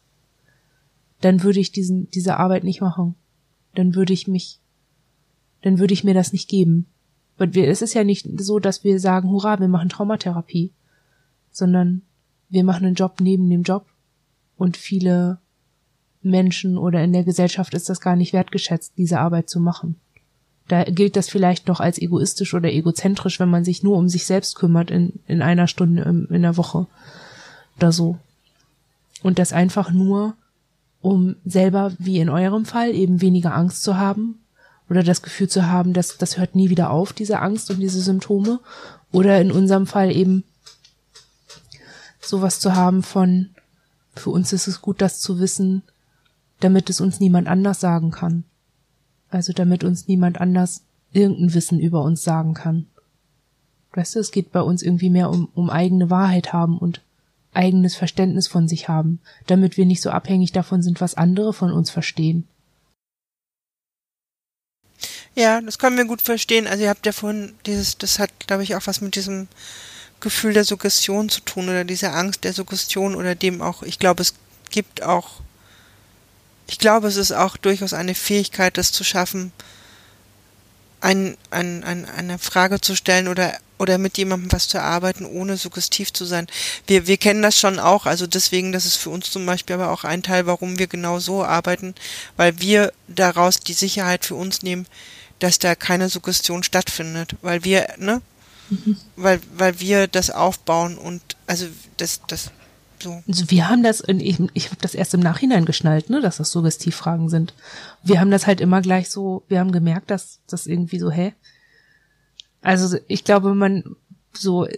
dann würde ich diesen, diese Arbeit nicht machen. Dann würde ich mich, dann würde ich mir das nicht geben. Weil wir, es ist ja nicht so, dass wir sagen, hurra, wir machen Traumatherapie, sondern wir machen einen Job neben dem Job und viele Menschen oder in der Gesellschaft ist das gar nicht wertgeschätzt, diese Arbeit zu machen. Da gilt das vielleicht noch als egoistisch oder egozentrisch, wenn man sich nur um sich selbst kümmert in, in einer Stunde in, in der Woche oder so. Und das einfach nur, um selber, wie in eurem Fall, eben weniger Angst zu haben oder das Gefühl zu haben, dass das hört nie wieder auf, diese Angst und diese Symptome. Oder in unserem Fall eben sowas zu haben von, für uns ist es gut, das zu wissen, damit es uns niemand anders sagen kann. Also damit uns niemand anders irgendein Wissen über uns sagen kann. Weißt du, es geht bei uns irgendwie mehr um, um eigene Wahrheit haben und eigenes Verständnis von sich haben, damit wir nicht so abhängig davon sind, was andere von uns verstehen. Ja, das können wir gut verstehen. Also ihr habt ja vorhin dieses, das hat, glaube ich, auch was mit diesem Gefühl der Suggestion zu tun oder dieser Angst der Suggestion oder dem auch, ich glaube, es gibt auch, ich glaube, es ist auch durchaus eine Fähigkeit, das zu schaffen, ein, ein, ein, eine Frage zu stellen oder, oder mit jemandem was zu erarbeiten, ohne suggestiv zu sein. Wir, wir kennen das schon auch, also deswegen, das ist für uns zum Beispiel aber auch ein Teil, warum wir genau so arbeiten, weil wir daraus die Sicherheit für uns nehmen, dass da keine Suggestion stattfindet, weil wir, ne, mhm. weil, weil wir das aufbauen und also das, das so. Also wir haben das, ich, ich habe das erst im Nachhinein geschnallt, ne, dass das Suggestivfragen sind. Wir haben das halt immer gleich so, wir haben gemerkt, dass das irgendwie so, hä? Also ich glaube, man so,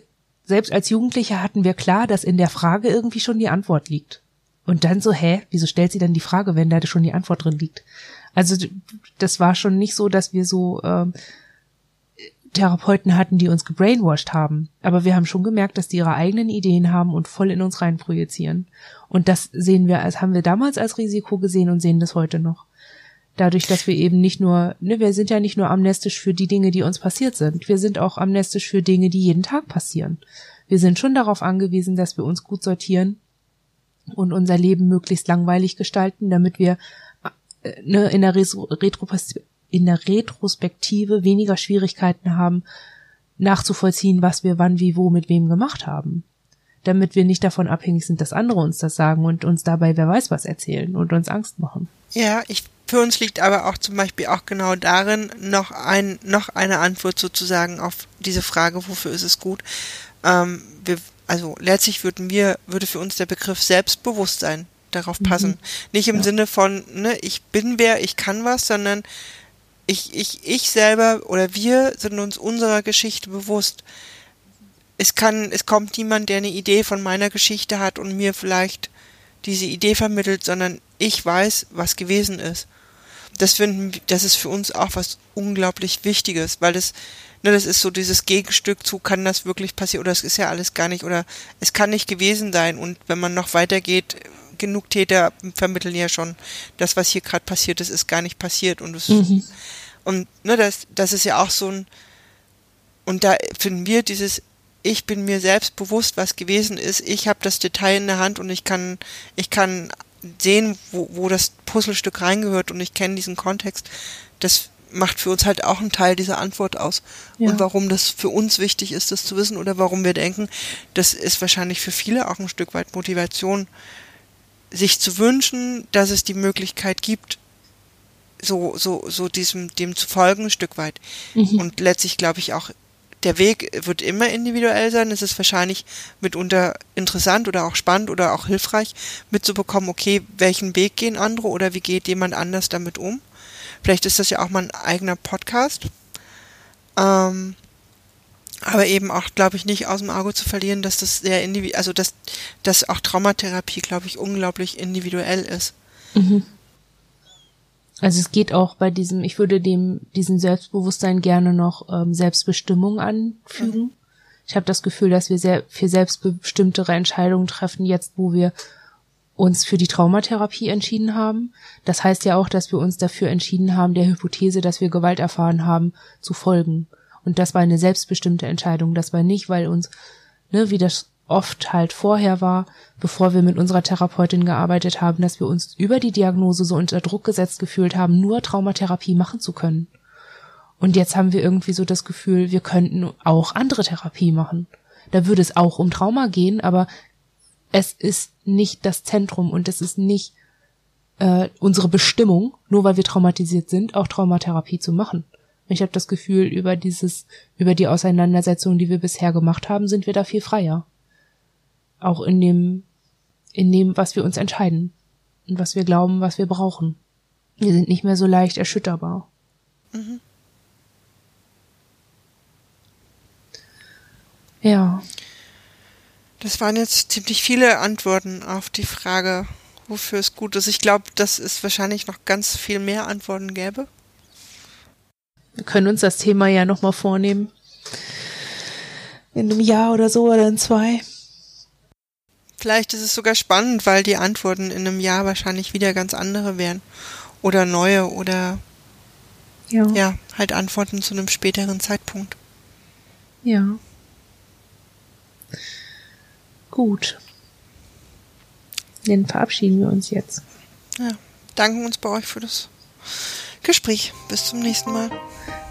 selbst als Jugendliche hatten wir klar, dass in der Frage irgendwie schon die Antwort liegt. Und dann so, hä, wieso stellt sie dann die Frage, wenn da schon die Antwort drin liegt? Also das war schon nicht so, dass wir so ähm, Therapeuten hatten, die uns gebrainwashed haben. Aber wir haben schon gemerkt, dass die ihre eigenen Ideen haben und voll in uns rein projizieren. Und das sehen wir, als haben wir damals als Risiko gesehen und sehen das heute noch. Dadurch, dass wir eben nicht nur, ne, wir sind ja nicht nur amnestisch für die Dinge, die uns passiert sind. Wir sind auch amnestisch für Dinge, die jeden Tag passieren. Wir sind schon darauf angewiesen, dass wir uns gut sortieren und unser Leben möglichst langweilig gestalten, damit wir äh, ne, in der Retro in der Retrospektive weniger Schwierigkeiten haben, nachzuvollziehen, was wir wann, wie, wo, mit wem gemacht haben. Damit wir nicht davon abhängig sind, dass andere uns das sagen und uns dabei wer weiß was erzählen und uns Angst machen. Ja, ich, für uns liegt aber auch zum Beispiel auch genau darin noch ein, noch eine Antwort sozusagen auf diese Frage, wofür ist es gut. Ähm, wir, also letztlich würden wir, würde für uns der Begriff Selbstbewusstsein darauf passen. Mhm. Nicht im ja. Sinne von, ne, ich bin wer, ich kann was, sondern ich, ich, ich selber oder wir sind uns unserer Geschichte bewusst. Es kann, es kommt niemand, der eine Idee von meiner Geschichte hat und mir vielleicht diese Idee vermittelt, sondern ich weiß, was gewesen ist. Das finden, das ist für uns auch was unglaublich Wichtiges, weil das, ne, das ist so dieses Gegenstück zu, kann das wirklich passieren oder es ist ja alles gar nicht oder es kann nicht gewesen sein und wenn man noch weitergeht, genug Täter vermitteln ja schon, das, was hier gerade passiert ist, ist gar nicht passiert. Und, es, mhm. und ne, das, das ist ja auch so ein, und da finden wir dieses, ich bin mir selbst bewusst, was gewesen ist, ich habe das Detail in der Hand und ich kann, ich kann sehen, wo, wo das Puzzlestück reingehört und ich kenne diesen Kontext. Das macht für uns halt auch einen Teil dieser Antwort aus. Ja. Und warum das für uns wichtig ist, das zu wissen oder warum wir denken, das ist wahrscheinlich für viele auch ein Stück weit Motivation, sich zu wünschen, dass es die Möglichkeit gibt, so, so, so diesem, dem zu folgen, ein Stück weit. Mhm. Und letztlich glaube ich auch, der Weg wird immer individuell sein. Es ist wahrscheinlich mitunter interessant oder auch spannend oder auch hilfreich mitzubekommen, okay, welchen Weg gehen andere oder wie geht jemand anders damit um. Vielleicht ist das ja auch mal ein eigener Podcast. Ähm, aber eben auch, glaube ich, nicht aus dem Auge zu verlieren, dass das sehr individuell, also dass, dass auch Traumatherapie, glaube ich, unglaublich individuell ist. Mhm. Also es geht auch bei diesem, ich würde dem diesem Selbstbewusstsein gerne noch ähm, Selbstbestimmung anfügen. Mhm. Ich habe das Gefühl, dass wir sehr viel selbstbestimmtere Entscheidungen treffen jetzt, wo wir uns für die Traumatherapie entschieden haben. Das heißt ja auch, dass wir uns dafür entschieden haben, der Hypothese, dass wir Gewalt erfahren haben, zu folgen. Und das war eine selbstbestimmte Entscheidung. Das war nicht, weil uns, ne, wie das oft halt vorher war, bevor wir mit unserer Therapeutin gearbeitet haben, dass wir uns über die Diagnose so unter Druck gesetzt gefühlt haben, nur Traumatherapie machen zu können. Und jetzt haben wir irgendwie so das Gefühl, wir könnten auch andere Therapie machen. Da würde es auch um Trauma gehen, aber es ist nicht das Zentrum und es ist nicht äh, unsere Bestimmung, nur weil wir traumatisiert sind, auch Traumatherapie zu machen. Ich habe das Gefühl, über dieses, über die Auseinandersetzung, die wir bisher gemacht haben, sind wir da viel freier. Auch in dem, in dem, was wir uns entscheiden und was wir glauben, was wir brauchen. Wir sind nicht mehr so leicht erschütterbar. Mhm. Ja. Das waren jetzt ziemlich viele Antworten auf die Frage, wofür es gut ist. Ich glaube, dass es wahrscheinlich noch ganz viel mehr Antworten gäbe. Wir können uns das Thema ja nochmal vornehmen. In einem Jahr oder so oder in zwei. Vielleicht ist es sogar spannend, weil die Antworten in einem Jahr wahrscheinlich wieder ganz andere wären. Oder neue oder ja, ja halt Antworten zu einem späteren Zeitpunkt. Ja. Gut. Dann verabschieden wir uns jetzt. Ja, danken uns bei euch für das Gespräch. Bis zum nächsten Mal.